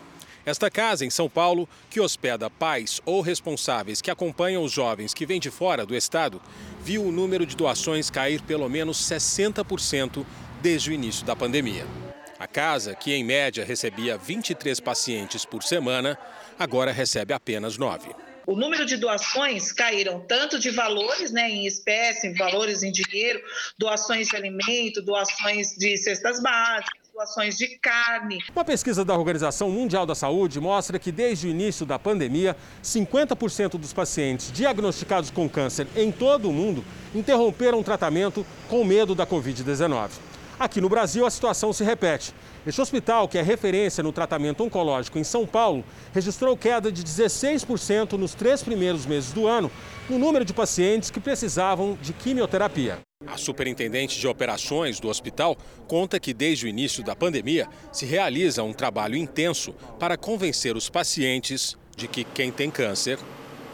Speaker 55: Esta casa, em São Paulo, que hospeda pais ou responsáveis que acompanham os jovens que vêm de fora do estado, viu o número de doações cair pelo menos 60% desde o início da pandemia. A casa, que em média recebia 23 pacientes por semana, agora recebe apenas 9
Speaker 58: o número de doações caíram tanto de valores, né, em espécie, valores em dinheiro, doações de alimento, doações de cestas básicas, doações de carne.
Speaker 55: Uma pesquisa da Organização Mundial da Saúde mostra que desde o início da pandemia, 50% dos pacientes diagnosticados com câncer em todo o mundo interromperam o tratamento com medo da Covid-19. Aqui no Brasil, a situação se repete. Este hospital, que é referência no tratamento oncológico em São Paulo, registrou queda de 16% nos três primeiros meses do ano no número de pacientes que precisavam de quimioterapia. A superintendente de operações do hospital conta que desde o início da pandemia se realiza um trabalho intenso para convencer os pacientes de que quem tem câncer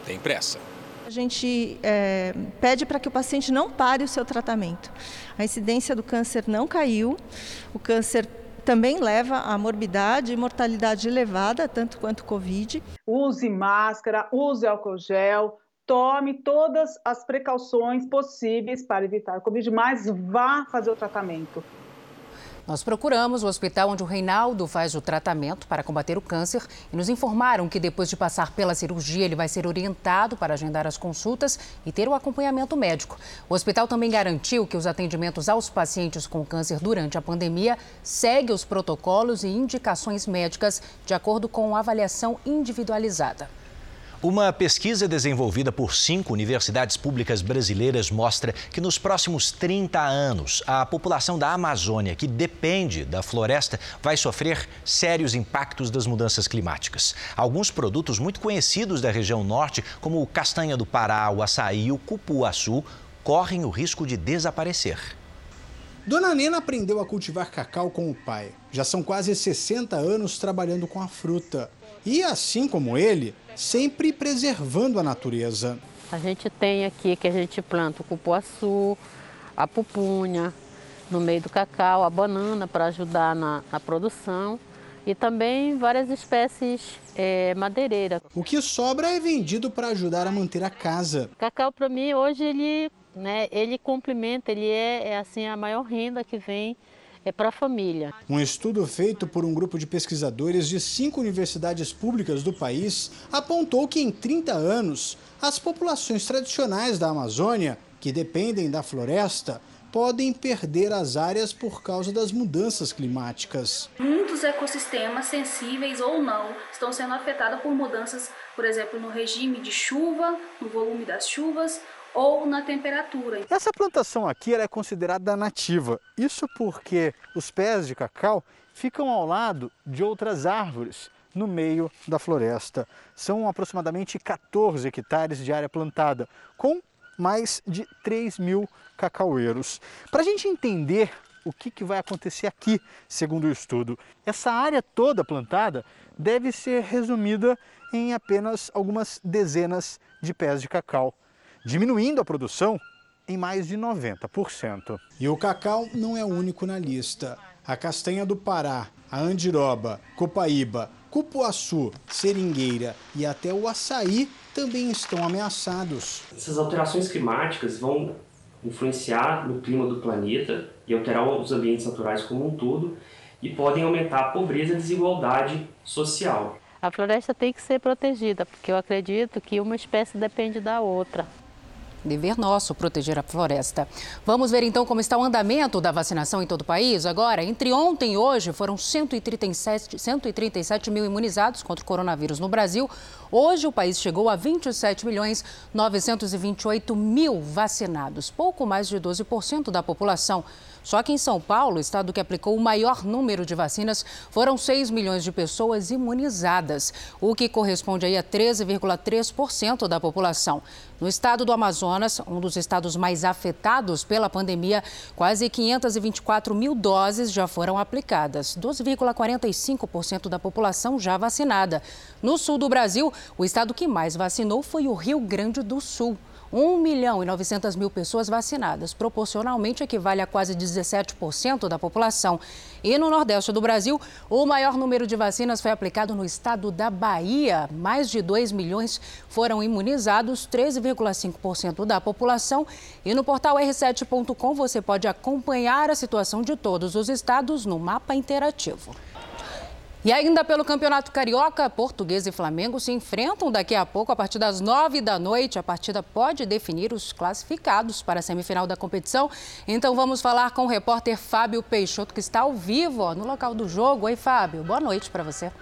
Speaker 55: tem pressa.
Speaker 53: A gente é, pede para que o paciente não pare o seu tratamento. A incidência do câncer não caiu, o câncer também leva a morbidade e mortalidade elevada, tanto quanto o Covid.
Speaker 56: Use máscara, use álcool gel, tome todas as precauções possíveis para evitar o Covid, mas vá fazer o tratamento.
Speaker 2: Nós procuramos o hospital onde o Reinaldo faz o tratamento para combater o câncer e nos informaram que depois de passar pela cirurgia, ele vai ser orientado para agendar as consultas e ter o acompanhamento médico. O hospital também garantiu que os atendimentos aos pacientes com câncer durante a pandemia seguem os protocolos e indicações médicas de acordo com avaliação individualizada.
Speaker 3: Uma pesquisa desenvolvida por cinco universidades públicas brasileiras mostra que nos próximos 30 anos, a população da Amazônia, que depende da floresta, vai sofrer sérios impactos das mudanças climáticas. Alguns produtos muito conhecidos da região norte, como o castanha do Pará, o açaí e o cupuaçu, correm o risco de desaparecer.
Speaker 59: Dona Nena aprendeu a cultivar cacau com o pai. Já são quase 60 anos trabalhando com a fruta.
Speaker 60: E, assim como ele, sempre preservando a natureza.
Speaker 55: A gente tem aqui que a gente planta o cupuaçu, a pupunha, no meio do cacau, a banana para ajudar na, na, produção e também várias espécies é, madeireiras.
Speaker 60: O que sobra é vendido para ajudar a manter a casa.
Speaker 55: Cacau para mim hoje ele, né, ele complementa, ele é, é assim a maior renda que vem é para a família.
Speaker 60: Um estudo feito por um grupo de pesquisadores de cinco universidades públicas do país apontou que em 30 anos, as populações tradicionais da Amazônia, que dependem da floresta, podem perder as áreas por causa das mudanças climáticas.
Speaker 61: Muitos ecossistemas, sensíveis ou não, estão sendo afetados por mudanças, por exemplo, no regime de chuva, no volume das chuvas ou na temperatura.
Speaker 60: Essa plantação aqui é considerada nativa. Isso porque os pés de cacau ficam ao lado de outras árvores no meio da floresta. São aproximadamente 14 hectares de área plantada, com mais de 3 mil cacaueiros. Para a gente entender o que, que vai acontecer aqui, segundo o estudo, essa área toda plantada deve ser resumida em apenas algumas dezenas de pés de cacau diminuindo a produção em mais de 90%. E o cacau não é o único na lista. A castanha do Pará, a andiroba, copaíba, cupuaçu, seringueira e até o açaí também estão ameaçados.
Speaker 62: Essas alterações climáticas vão influenciar no clima do planeta e alterar os ambientes naturais como um todo e podem aumentar a pobreza e a desigualdade social.
Speaker 55: A floresta tem que ser protegida, porque eu acredito que uma espécie depende da outra.
Speaker 2: Dever nosso proteger a floresta. Vamos ver então como está o andamento da vacinação em todo o país. Agora, entre ontem e hoje, foram 137, 137 mil imunizados contra o coronavírus no Brasil. Hoje, o país chegou a 27 milhões 928 mil vacinados, pouco mais de 12% da população. Só que em São Paulo, estado que aplicou o maior número de vacinas, foram 6 milhões de pessoas imunizadas, o que corresponde aí a 13,3% da população. No estado do Amazonas, um dos estados mais afetados pela pandemia, quase 524 mil doses já foram aplicadas, 12,45% da população já vacinada. No sul do Brasil, o estado que mais vacinou foi o Rio Grande do Sul. 1 milhão e 900 mil pessoas vacinadas, proporcionalmente equivale a quase 17% da população. E no Nordeste do Brasil, o maior número de vacinas foi aplicado no estado da Bahia. Mais de 2 milhões foram imunizados, 13,5% da população. E no portal r7.com você pode acompanhar a situação de todos os estados no mapa interativo. E ainda pelo Campeonato Carioca, Português e Flamengo se enfrentam daqui a pouco, a partir das nove da noite. A partida pode definir os classificados para a semifinal da competição. Então vamos falar com o repórter Fábio Peixoto, que está ao vivo ó, no local do jogo. Oi, Fábio. Boa noite para você.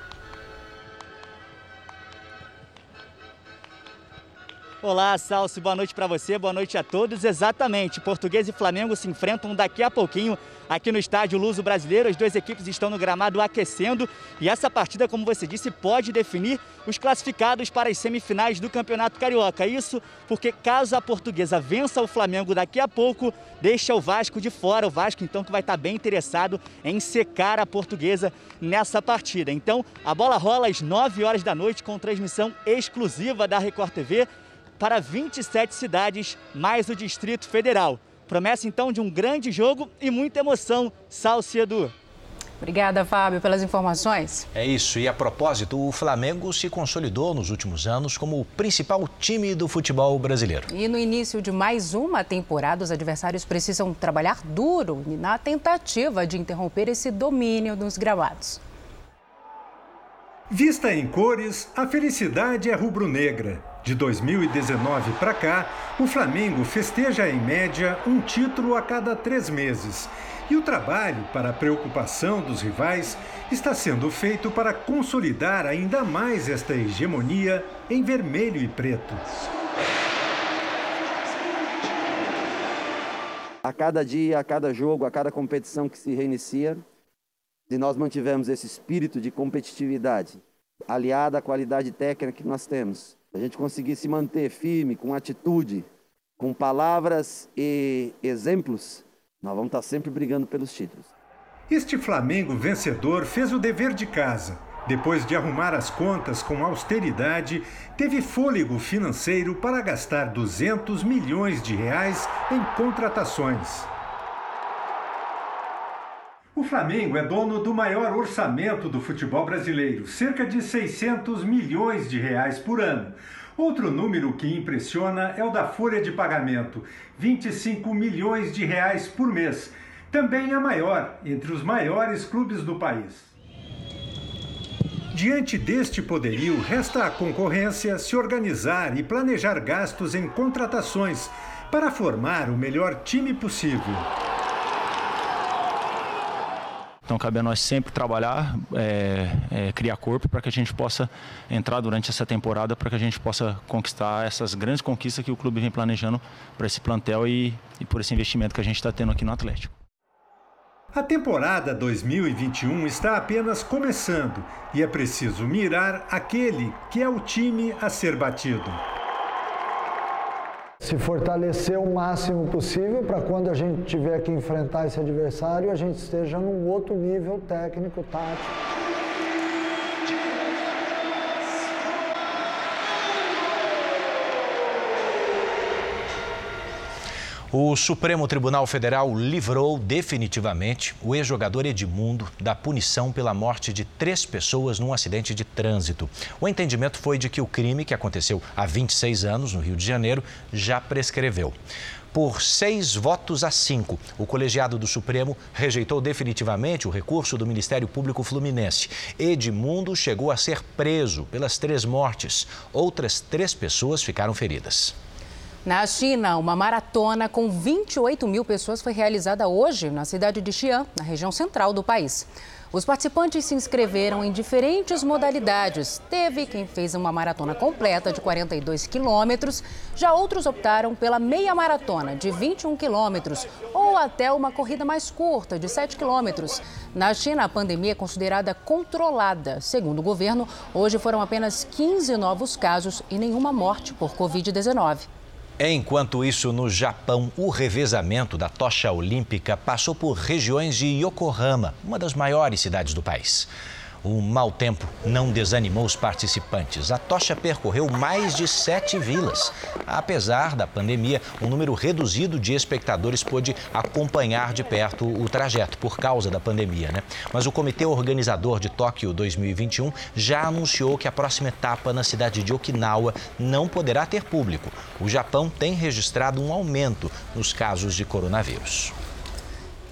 Speaker 63: Olá, Salsi, boa noite para você, boa noite a todos. Exatamente, Português e Flamengo se enfrentam daqui a pouquinho aqui no estádio Luso Brasileiro. As duas equipes estão no gramado aquecendo e essa partida, como você disse, pode definir os classificados para as semifinais do Campeonato Carioca. Isso porque caso a Portuguesa vença o Flamengo daqui a pouco, deixa o Vasco de fora. O Vasco então que vai estar bem interessado em secar a Portuguesa nessa partida. Então, a bola rola às 9 horas da noite com transmissão exclusiva da Record TV para 27 cidades, mais o Distrito Federal. Promessa então de um grande jogo e muita emoção. Salce Edu.
Speaker 2: Obrigada, Fábio, pelas informações.
Speaker 3: É isso. E a propósito, o Flamengo se consolidou nos últimos anos como o principal time do futebol brasileiro.
Speaker 2: E no início de mais uma temporada, os adversários precisam trabalhar duro na tentativa de interromper esse domínio nos gravados.
Speaker 64: Vista em cores, a felicidade é rubro-negra. De 2019 para cá, o Flamengo festeja em média um título a cada três meses. E o trabalho para a preocupação dos rivais está sendo feito para consolidar ainda mais esta hegemonia em vermelho e preto.
Speaker 65: A cada dia, a cada jogo, a cada competição que se reinicia, se nós mantivermos esse espírito de competitividade, aliado à qualidade técnica que nós temos, a gente conseguir se manter firme, com atitude, com palavras e exemplos, nós vamos estar sempre brigando pelos títulos.
Speaker 64: Este Flamengo vencedor fez o dever de casa depois de arrumar as contas com austeridade, teve fôlego financeiro para gastar 200 milhões de reais em contratações. O Flamengo é dono do maior orçamento do futebol brasileiro, cerca de 600 milhões de reais por ano. Outro número que impressiona é o da folha de pagamento, 25 milhões de reais por mês. Também é maior entre os maiores clubes do país. Diante deste poderio, resta à concorrência se organizar e planejar gastos em contratações para formar o melhor time possível.
Speaker 66: Então cabe a nós sempre trabalhar, é, é, criar corpo para que a gente possa entrar durante essa temporada, para que a gente possa conquistar essas grandes conquistas que o clube vem planejando para esse plantel e, e por esse investimento que a gente está tendo aqui no Atlético.
Speaker 64: A temporada 2021 está apenas começando e é preciso mirar aquele que é o time a ser batido
Speaker 67: se fortalecer o máximo possível para quando a gente tiver que enfrentar esse adversário, a gente esteja num outro nível técnico, tático.
Speaker 3: O Supremo Tribunal Federal livrou definitivamente o ex-jogador Edmundo da punição pela morte de três pessoas num acidente de trânsito. O entendimento foi de que o crime, que aconteceu há 26 anos no Rio de Janeiro, já prescreveu. Por seis votos a cinco, o colegiado do Supremo rejeitou definitivamente o recurso do Ministério Público Fluminense. Edmundo chegou a ser preso pelas três mortes. Outras três pessoas ficaram feridas.
Speaker 2: Na China, uma maratona com 28 mil pessoas foi realizada hoje na cidade de Xi'an, na região central do país. Os participantes se inscreveram em diferentes modalidades. Teve quem fez uma maratona completa de 42 quilômetros, já outros optaram pela meia maratona de 21 quilômetros ou até uma corrida mais curta de 7 quilômetros. Na China, a pandemia é considerada controlada. Segundo o governo, hoje foram apenas 15 novos casos e nenhuma morte por Covid-19.
Speaker 3: Enquanto isso, no Japão, o revezamento da tocha olímpica passou por regiões de Yokohama, uma das maiores cidades do país. O mau tempo não desanimou os participantes. A tocha percorreu mais de sete vilas. Apesar da pandemia, um número reduzido de espectadores pôde acompanhar de perto o trajeto por causa da pandemia. Né? Mas o comitê organizador de Tóquio 2021 já anunciou que a próxima etapa na cidade de Okinawa não poderá ter público. O Japão tem registrado um aumento nos casos de coronavírus.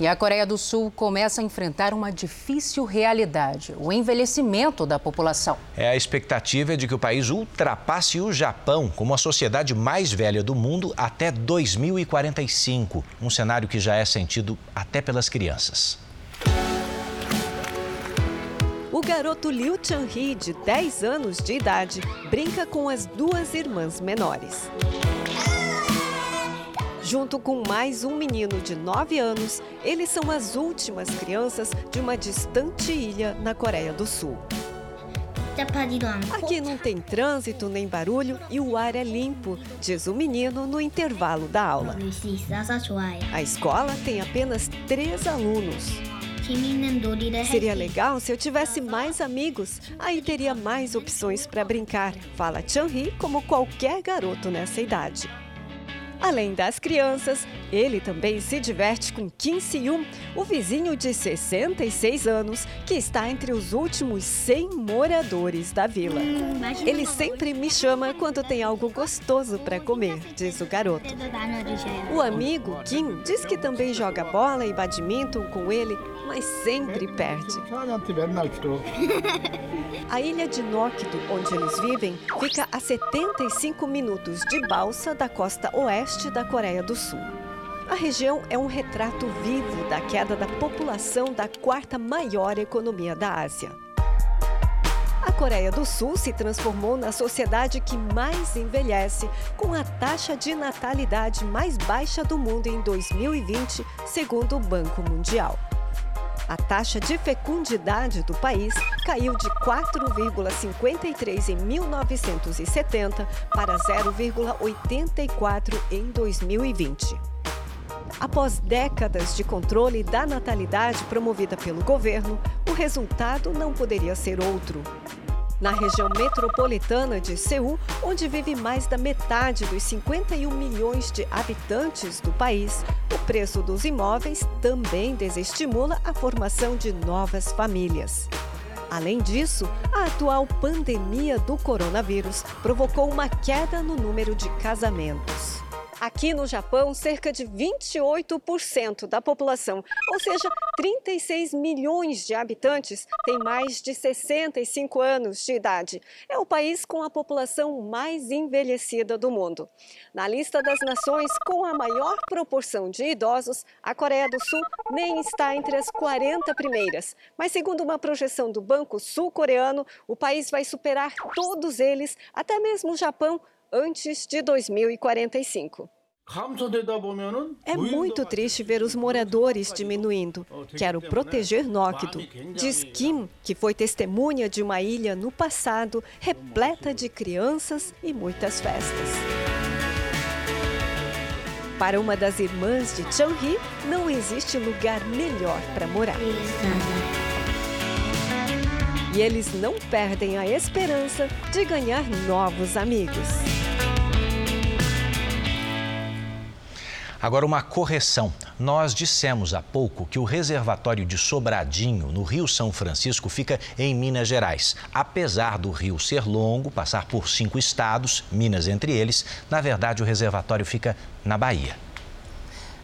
Speaker 2: E a Coreia do Sul começa a enfrentar uma difícil realidade: o envelhecimento da população.
Speaker 3: É a expectativa de que o país ultrapasse o Japão como a sociedade mais velha do mundo até 2045. Um cenário que já é sentido até pelas crianças.
Speaker 68: O garoto Liu Chanhee, de 10 anos de idade, brinca com as duas irmãs menores. Junto com mais um menino de 9 anos, eles são as últimas crianças de uma distante ilha na Coreia do Sul. Aqui não tem trânsito nem barulho e o ar é limpo, diz o menino no intervalo da aula. A escola tem apenas três alunos. Seria legal se eu tivesse mais amigos, aí teria mais opções para brincar, fala Chan-hee como qualquer garoto nessa idade. Além das crianças, ele também se diverte com Kim Se-yoon, o vizinho de 66 anos que está entre os últimos 100 moradores da vila. Ele sempre me chama quando tem algo gostoso para comer, diz o garoto. O amigo Kim diz que também joga bola e badminton com ele, mas sempre perde. [laughs] A ilha de Nokdo, onde eles vivem, fica a 75 minutos de balsa da costa oeste da Coreia do Sul. A região é um retrato vivo da queda da população da quarta maior economia da Ásia. A Coreia do Sul se transformou na sociedade que mais envelhece, com a taxa de natalidade mais baixa do mundo em 2020, segundo o Banco Mundial. A taxa de fecundidade do país caiu de 4,53 em 1970 para 0,84 em 2020. Após décadas de controle da natalidade promovida pelo governo, o resultado não poderia ser outro. Na região metropolitana de Seul, onde vive mais da metade dos 51 milhões de habitantes do país, o preço dos imóveis também desestimula a formação de novas famílias. Além disso, a atual pandemia do coronavírus provocou uma queda no número de casamentos. Aqui no Japão, cerca de 28% da população, ou seja, 36 milhões de habitantes, tem mais de 65 anos de idade. É o país com a população mais envelhecida do mundo. Na lista das nações com a maior proporção de idosos, a Coreia do Sul nem está entre as 40 primeiras. Mas, segundo uma projeção do Banco Sul-Coreano, o país vai superar todos eles, até mesmo o Japão, antes de 2045. É muito triste ver os moradores diminuindo. Quero proteger Nóquido. Diz Kim, que foi testemunha de uma ilha no passado repleta de crianças e muitas festas. Para uma das irmãs de Chang-hee, não existe lugar melhor para morar. E eles não perdem a esperança de ganhar novos amigos.
Speaker 3: Agora, uma correção. Nós dissemos há pouco que o reservatório de Sobradinho, no Rio São Francisco, fica em Minas Gerais. Apesar do rio ser longo, passar por cinco estados, Minas entre eles, na verdade o reservatório fica na Bahia.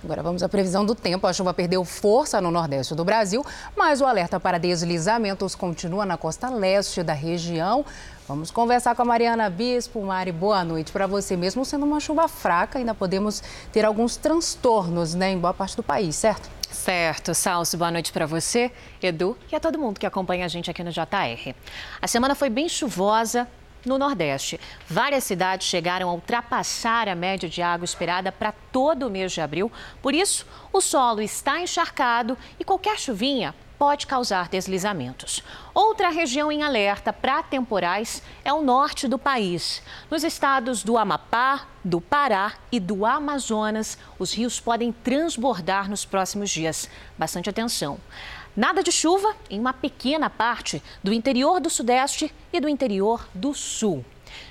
Speaker 2: Agora vamos à previsão do tempo. A chuva perdeu força no nordeste do Brasil, mas o alerta para deslizamentos continua na costa leste da região. Vamos conversar com a Mariana Bispo. Mari, boa noite para você. Mesmo sendo uma chuva fraca, ainda podemos ter alguns transtornos né, em boa parte do país, certo?
Speaker 69: Certo, Salso, boa noite para você, Edu e a todo mundo que acompanha a gente aqui no JR. A semana foi bem chuvosa no Nordeste. Várias cidades chegaram a ultrapassar a média de água esperada para todo o mês de abril. Por isso, o solo está encharcado e qualquer chuvinha pode causar deslizamentos. Outra região em alerta para temporais é o norte do país. Nos estados do Amapá, do Pará e do Amazonas, os rios podem transbordar nos próximos dias. Bastante atenção. Nada de chuva em uma pequena parte do interior do Sudeste e do interior do Sul.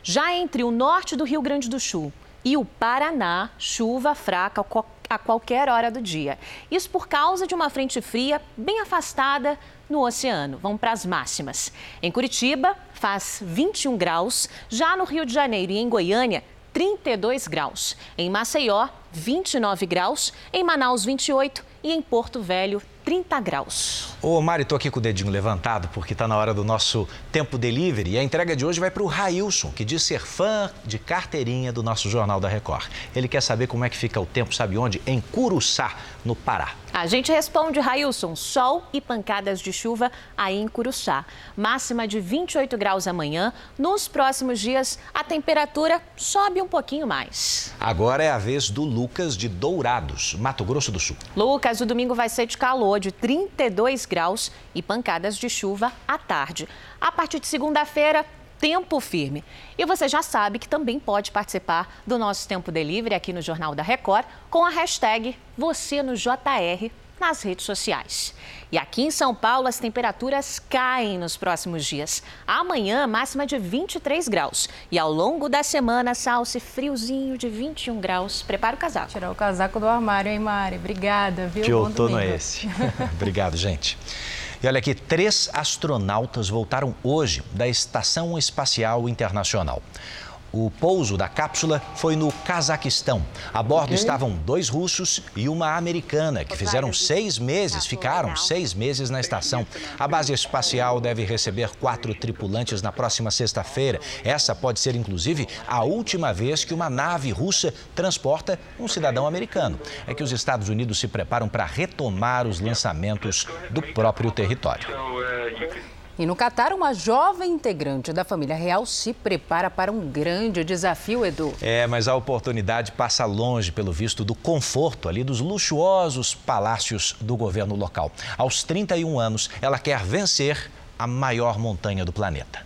Speaker 69: Já entre o norte do Rio Grande do Sul e o Paraná, chuva fraca a qualquer hora do dia. Isso por causa de uma frente fria bem afastada no oceano. Vamos para as máximas. Em Curitiba, faz 21 graus. Já no Rio de Janeiro e em Goiânia, 32 graus. Em Maceió, 29 graus. Em Manaus, 28 e em Porto Velho, 30 graus.
Speaker 3: Ô Mari, tô aqui com o dedinho levantado porque está na hora do nosso tempo delivery e a entrega de hoje vai para o Railson, que diz ser fã de carteirinha do nosso Jornal da Record. Ele quer saber como é que fica o tempo, sabe onde? Em Curuçá, no Pará.
Speaker 69: A gente responde, Railson, sol e pancadas de chuva aí em Curuçá. Máxima de 28 graus amanhã. Nos próximos dias, a temperatura sobe um pouquinho mais.
Speaker 3: Agora é a vez do Lucas de Dourados, Mato Grosso do Sul.
Speaker 69: Lucas, o domingo vai ser de calor, de 32 graus e pancadas de chuva à tarde. A partir de segunda-feira, tempo firme. E você já sabe que também pode participar do nosso Tempo Delivery aqui no Jornal da Record com a hashtag Você no JR nas redes sociais. E aqui em São Paulo, as temperaturas caem nos próximos dias. Amanhã, máxima de 23 graus. E ao longo da semana, salse friozinho de 21 graus. Prepara o casaco.
Speaker 2: Tirar o casaco do armário, hein, Mari? Obrigada, viu?
Speaker 3: Que outono é esse? [laughs] Obrigado, gente. E olha aqui, três astronautas voltaram hoje da Estação Espacial Internacional. O pouso da cápsula foi no Cazaquistão. A bordo okay. estavam dois russos e uma americana, que fizeram seis meses, ficaram seis meses na estação. A base espacial deve receber quatro tripulantes na próxima sexta-feira. Essa pode ser, inclusive, a última vez que uma nave russa transporta um cidadão americano. É que os Estados Unidos se preparam para retomar os lançamentos do próprio território.
Speaker 2: E no Catar, uma jovem integrante da família real se prepara para um grande desafio, Edu.
Speaker 3: É, mas a oportunidade passa longe, pelo visto, do conforto ali dos luxuosos palácios do governo local. Aos 31 anos, ela quer vencer a maior montanha do planeta.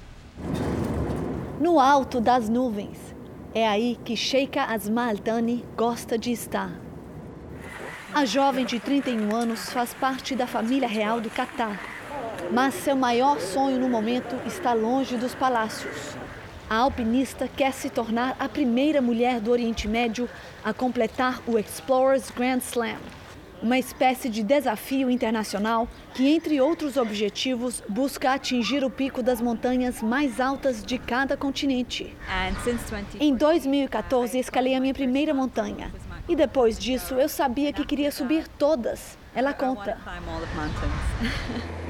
Speaker 60: No alto das nuvens, é aí que Sheikha Asma Al gosta de estar. A jovem de 31 anos faz parte da família real do Catar. Mas seu maior sonho no momento está longe dos palácios. A alpinista quer se tornar a primeira mulher do Oriente Médio a completar o Explorers Grand Slam, uma espécie de desafio internacional que, entre outros objetivos, busca atingir o pico das montanhas mais altas de cada continente. Em 2014, escalei a minha primeira montanha. E depois disso, eu sabia que queria subir todas. Ela conta. [laughs]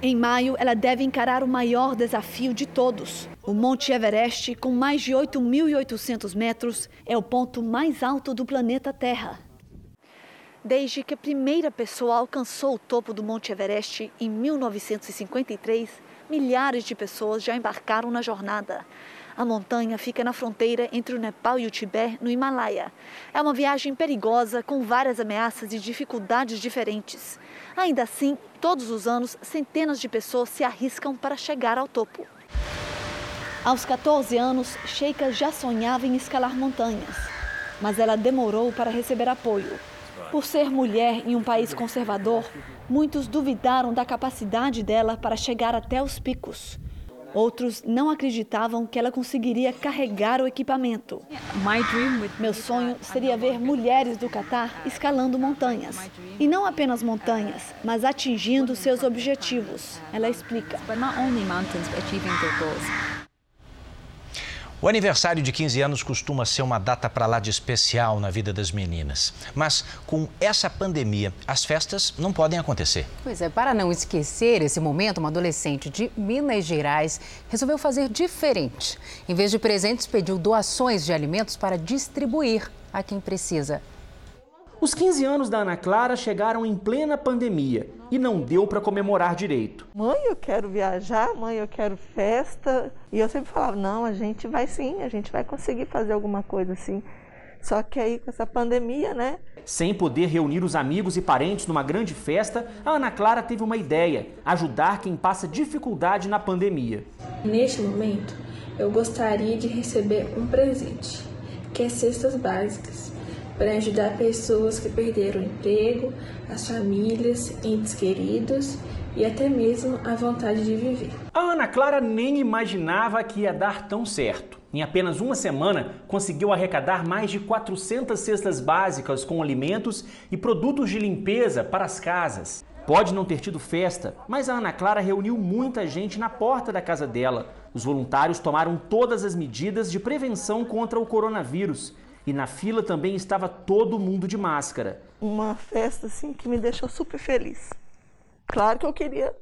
Speaker 60: Em maio, ela deve encarar o maior desafio de todos. O Monte Everest, com mais de 8.800 metros, é o ponto mais alto do planeta Terra. Desde que a primeira pessoa alcançou o topo do Monte Everest em 1953, milhares de pessoas já embarcaram na jornada. A montanha fica na fronteira entre o Nepal e o Tibete, no Himalaia. É uma viagem perigosa, com várias ameaças e dificuldades diferentes. Ainda assim, todos os anos, centenas de pessoas se arriscam para chegar ao topo. Aos 14 anos, Sheikha já sonhava em escalar montanhas, mas ela demorou para receber apoio. Por ser mulher em um país conservador, muitos duvidaram da capacidade dela para chegar até os picos. Outros não acreditavam que ela conseguiria carregar o equipamento. Meu sonho seria ver mulheres do Catar escalando montanhas. E não apenas montanhas, mas atingindo seus objetivos. Ela explica.
Speaker 3: O aniversário de 15 anos costuma ser uma data para lá de especial na vida das meninas. Mas com essa pandemia, as festas não podem acontecer.
Speaker 2: Pois é, para não esquecer esse momento, uma adolescente de Minas Gerais resolveu fazer diferente. Em vez de presentes, pediu doações de alimentos para distribuir a quem precisa.
Speaker 70: Os 15 anos da Ana Clara chegaram em plena pandemia e não deu para comemorar direito.
Speaker 71: Mãe, eu quero viajar, mãe, eu quero festa. E eu sempre falava: não, a gente vai sim, a gente vai conseguir fazer alguma coisa assim. Só que aí com essa pandemia, né?
Speaker 70: Sem poder reunir os amigos e parentes numa grande festa, a Ana Clara teve uma ideia: ajudar quem passa dificuldade na pandemia.
Speaker 72: Neste momento, eu gostaria de receber um presente, que é cestas básicas para ajudar pessoas que perderam o emprego, as famílias, entes queridos e até mesmo a vontade de viver.
Speaker 70: A Ana Clara nem imaginava que ia dar tão certo. Em apenas uma semana, conseguiu arrecadar mais de 400 cestas básicas com alimentos e produtos de limpeza para as casas. Pode não ter tido festa, mas a Ana Clara reuniu muita gente na porta da casa dela. Os voluntários tomaram todas as medidas de prevenção contra o coronavírus e na fila também estava todo mundo de máscara.
Speaker 71: Uma festa assim que me deixou super feliz. Claro que eu queria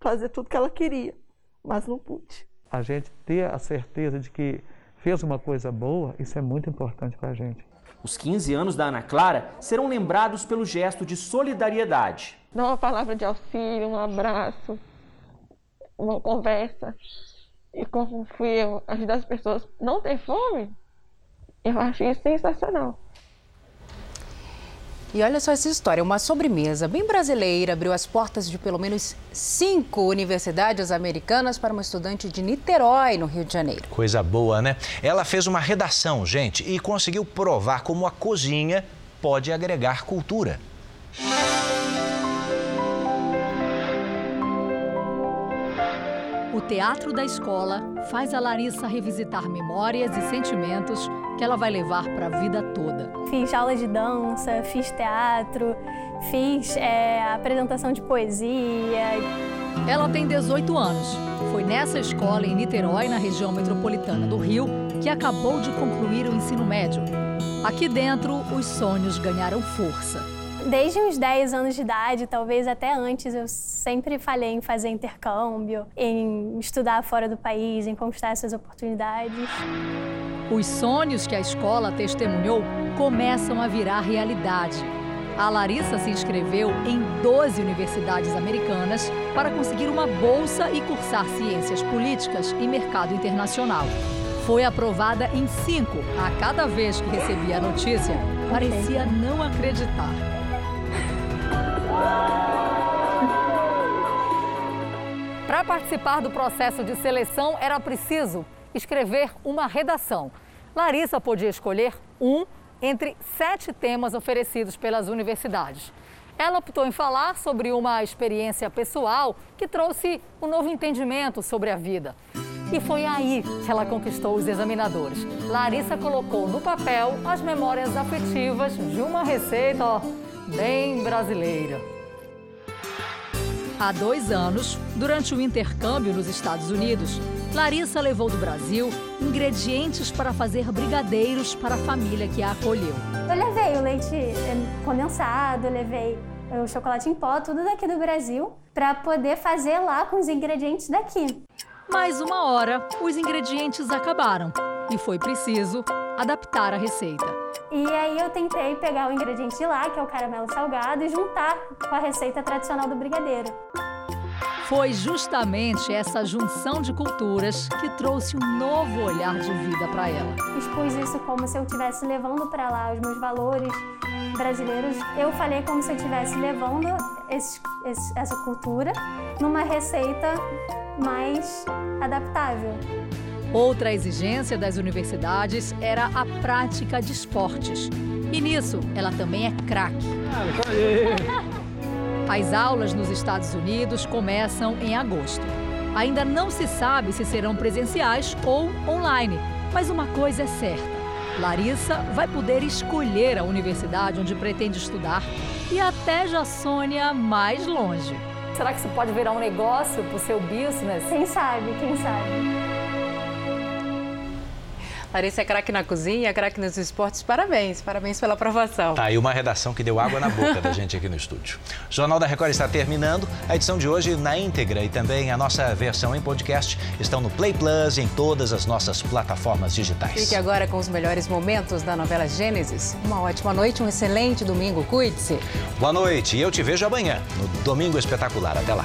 Speaker 71: fazer tudo que ela queria, mas não pude.
Speaker 73: A gente ter a certeza de que fez uma coisa boa, isso é muito importante para a gente.
Speaker 70: Os 15 anos da Ana Clara serão lembrados pelo gesto de solidariedade.
Speaker 71: Dar uma palavra de auxílio, um abraço, uma conversa. E como fui eu ajudar as pessoas não ter fome, eu achei sensacional.
Speaker 2: E olha só essa história, uma sobremesa bem brasileira abriu as portas de pelo menos cinco universidades americanas para uma estudante de Niterói, no Rio de Janeiro.
Speaker 3: Coisa boa, né? Ela fez uma redação, gente, e conseguiu provar como a cozinha pode agregar cultura.
Speaker 74: O teatro da escola faz a Larissa revisitar memórias e sentimentos que ela vai levar para a vida toda.
Speaker 75: Fiz aula de dança, fiz teatro, fiz é, apresentação de poesia.
Speaker 74: Ela tem 18 anos. Foi nessa escola em Niterói, na região metropolitana do Rio, que acabou de concluir o ensino médio. Aqui dentro, os sonhos ganharam força.
Speaker 75: Desde uns 10 anos de idade, talvez até antes, eu sempre falei em fazer intercâmbio, em estudar fora do país, em conquistar essas oportunidades.
Speaker 74: Os sonhos que a escola testemunhou começam a virar realidade. A Larissa se inscreveu em 12 universidades americanas para conseguir uma bolsa e cursar ciências políticas e mercado internacional. Foi aprovada em cinco. A cada vez que recebia a notícia, parecia não acreditar. [laughs] Para participar do processo de seleção, era preciso escrever uma redação. Larissa podia escolher um, entre sete temas oferecidos pelas universidades. Ela optou em falar sobre uma experiência pessoal que trouxe um novo entendimento sobre a vida. E foi aí que ela conquistou os examinadores. Larissa colocou no papel as memórias afetivas de uma receita ó, bem brasileira. Há dois anos, durante o intercâmbio nos Estados Unidos, Larissa levou do Brasil ingredientes para fazer brigadeiros para a família que a acolheu.
Speaker 75: Eu levei o leite eh, condensado, levei o chocolate em pó, tudo daqui do Brasil, para poder fazer lá com os ingredientes daqui.
Speaker 74: Mais uma hora, os ingredientes acabaram e foi preciso adaptar a receita.
Speaker 75: E aí eu tentei pegar o ingrediente de lá, que é o caramelo salgado, e juntar com a receita tradicional do brigadeiro.
Speaker 74: Foi justamente essa junção de culturas que trouxe um novo olhar de vida para ela.
Speaker 75: Expus isso como se eu estivesse levando para lá os meus valores brasileiros. Eu falei como se eu estivesse levando esse, esse, essa cultura numa receita mais adaptável.
Speaker 74: Outra exigência das universidades era a prática de esportes. E nisso, ela também é craque. As aulas nos Estados Unidos começam em agosto. Ainda não se sabe se serão presenciais ou online, mas uma coisa é certa: Larissa vai poder escolher a universidade onde pretende estudar e até já sonha mais longe. Será que isso pode virar um negócio para o seu business?
Speaker 75: Quem sabe, quem sabe.
Speaker 2: Larissa é craque na cozinha, craque nos esportes. Parabéns, parabéns pela aprovação.
Speaker 3: Tá aí uma redação que deu água na boca da gente aqui no estúdio. O Jornal da Record está terminando. A edição de hoje na íntegra e também a nossa versão em podcast estão no Play Plus e em todas as nossas plataformas digitais.
Speaker 2: Fique agora com os melhores momentos da novela Gênesis. Uma ótima noite, um excelente domingo. Cuide-se.
Speaker 3: Boa noite e eu te vejo amanhã no Domingo Espetacular. Até lá.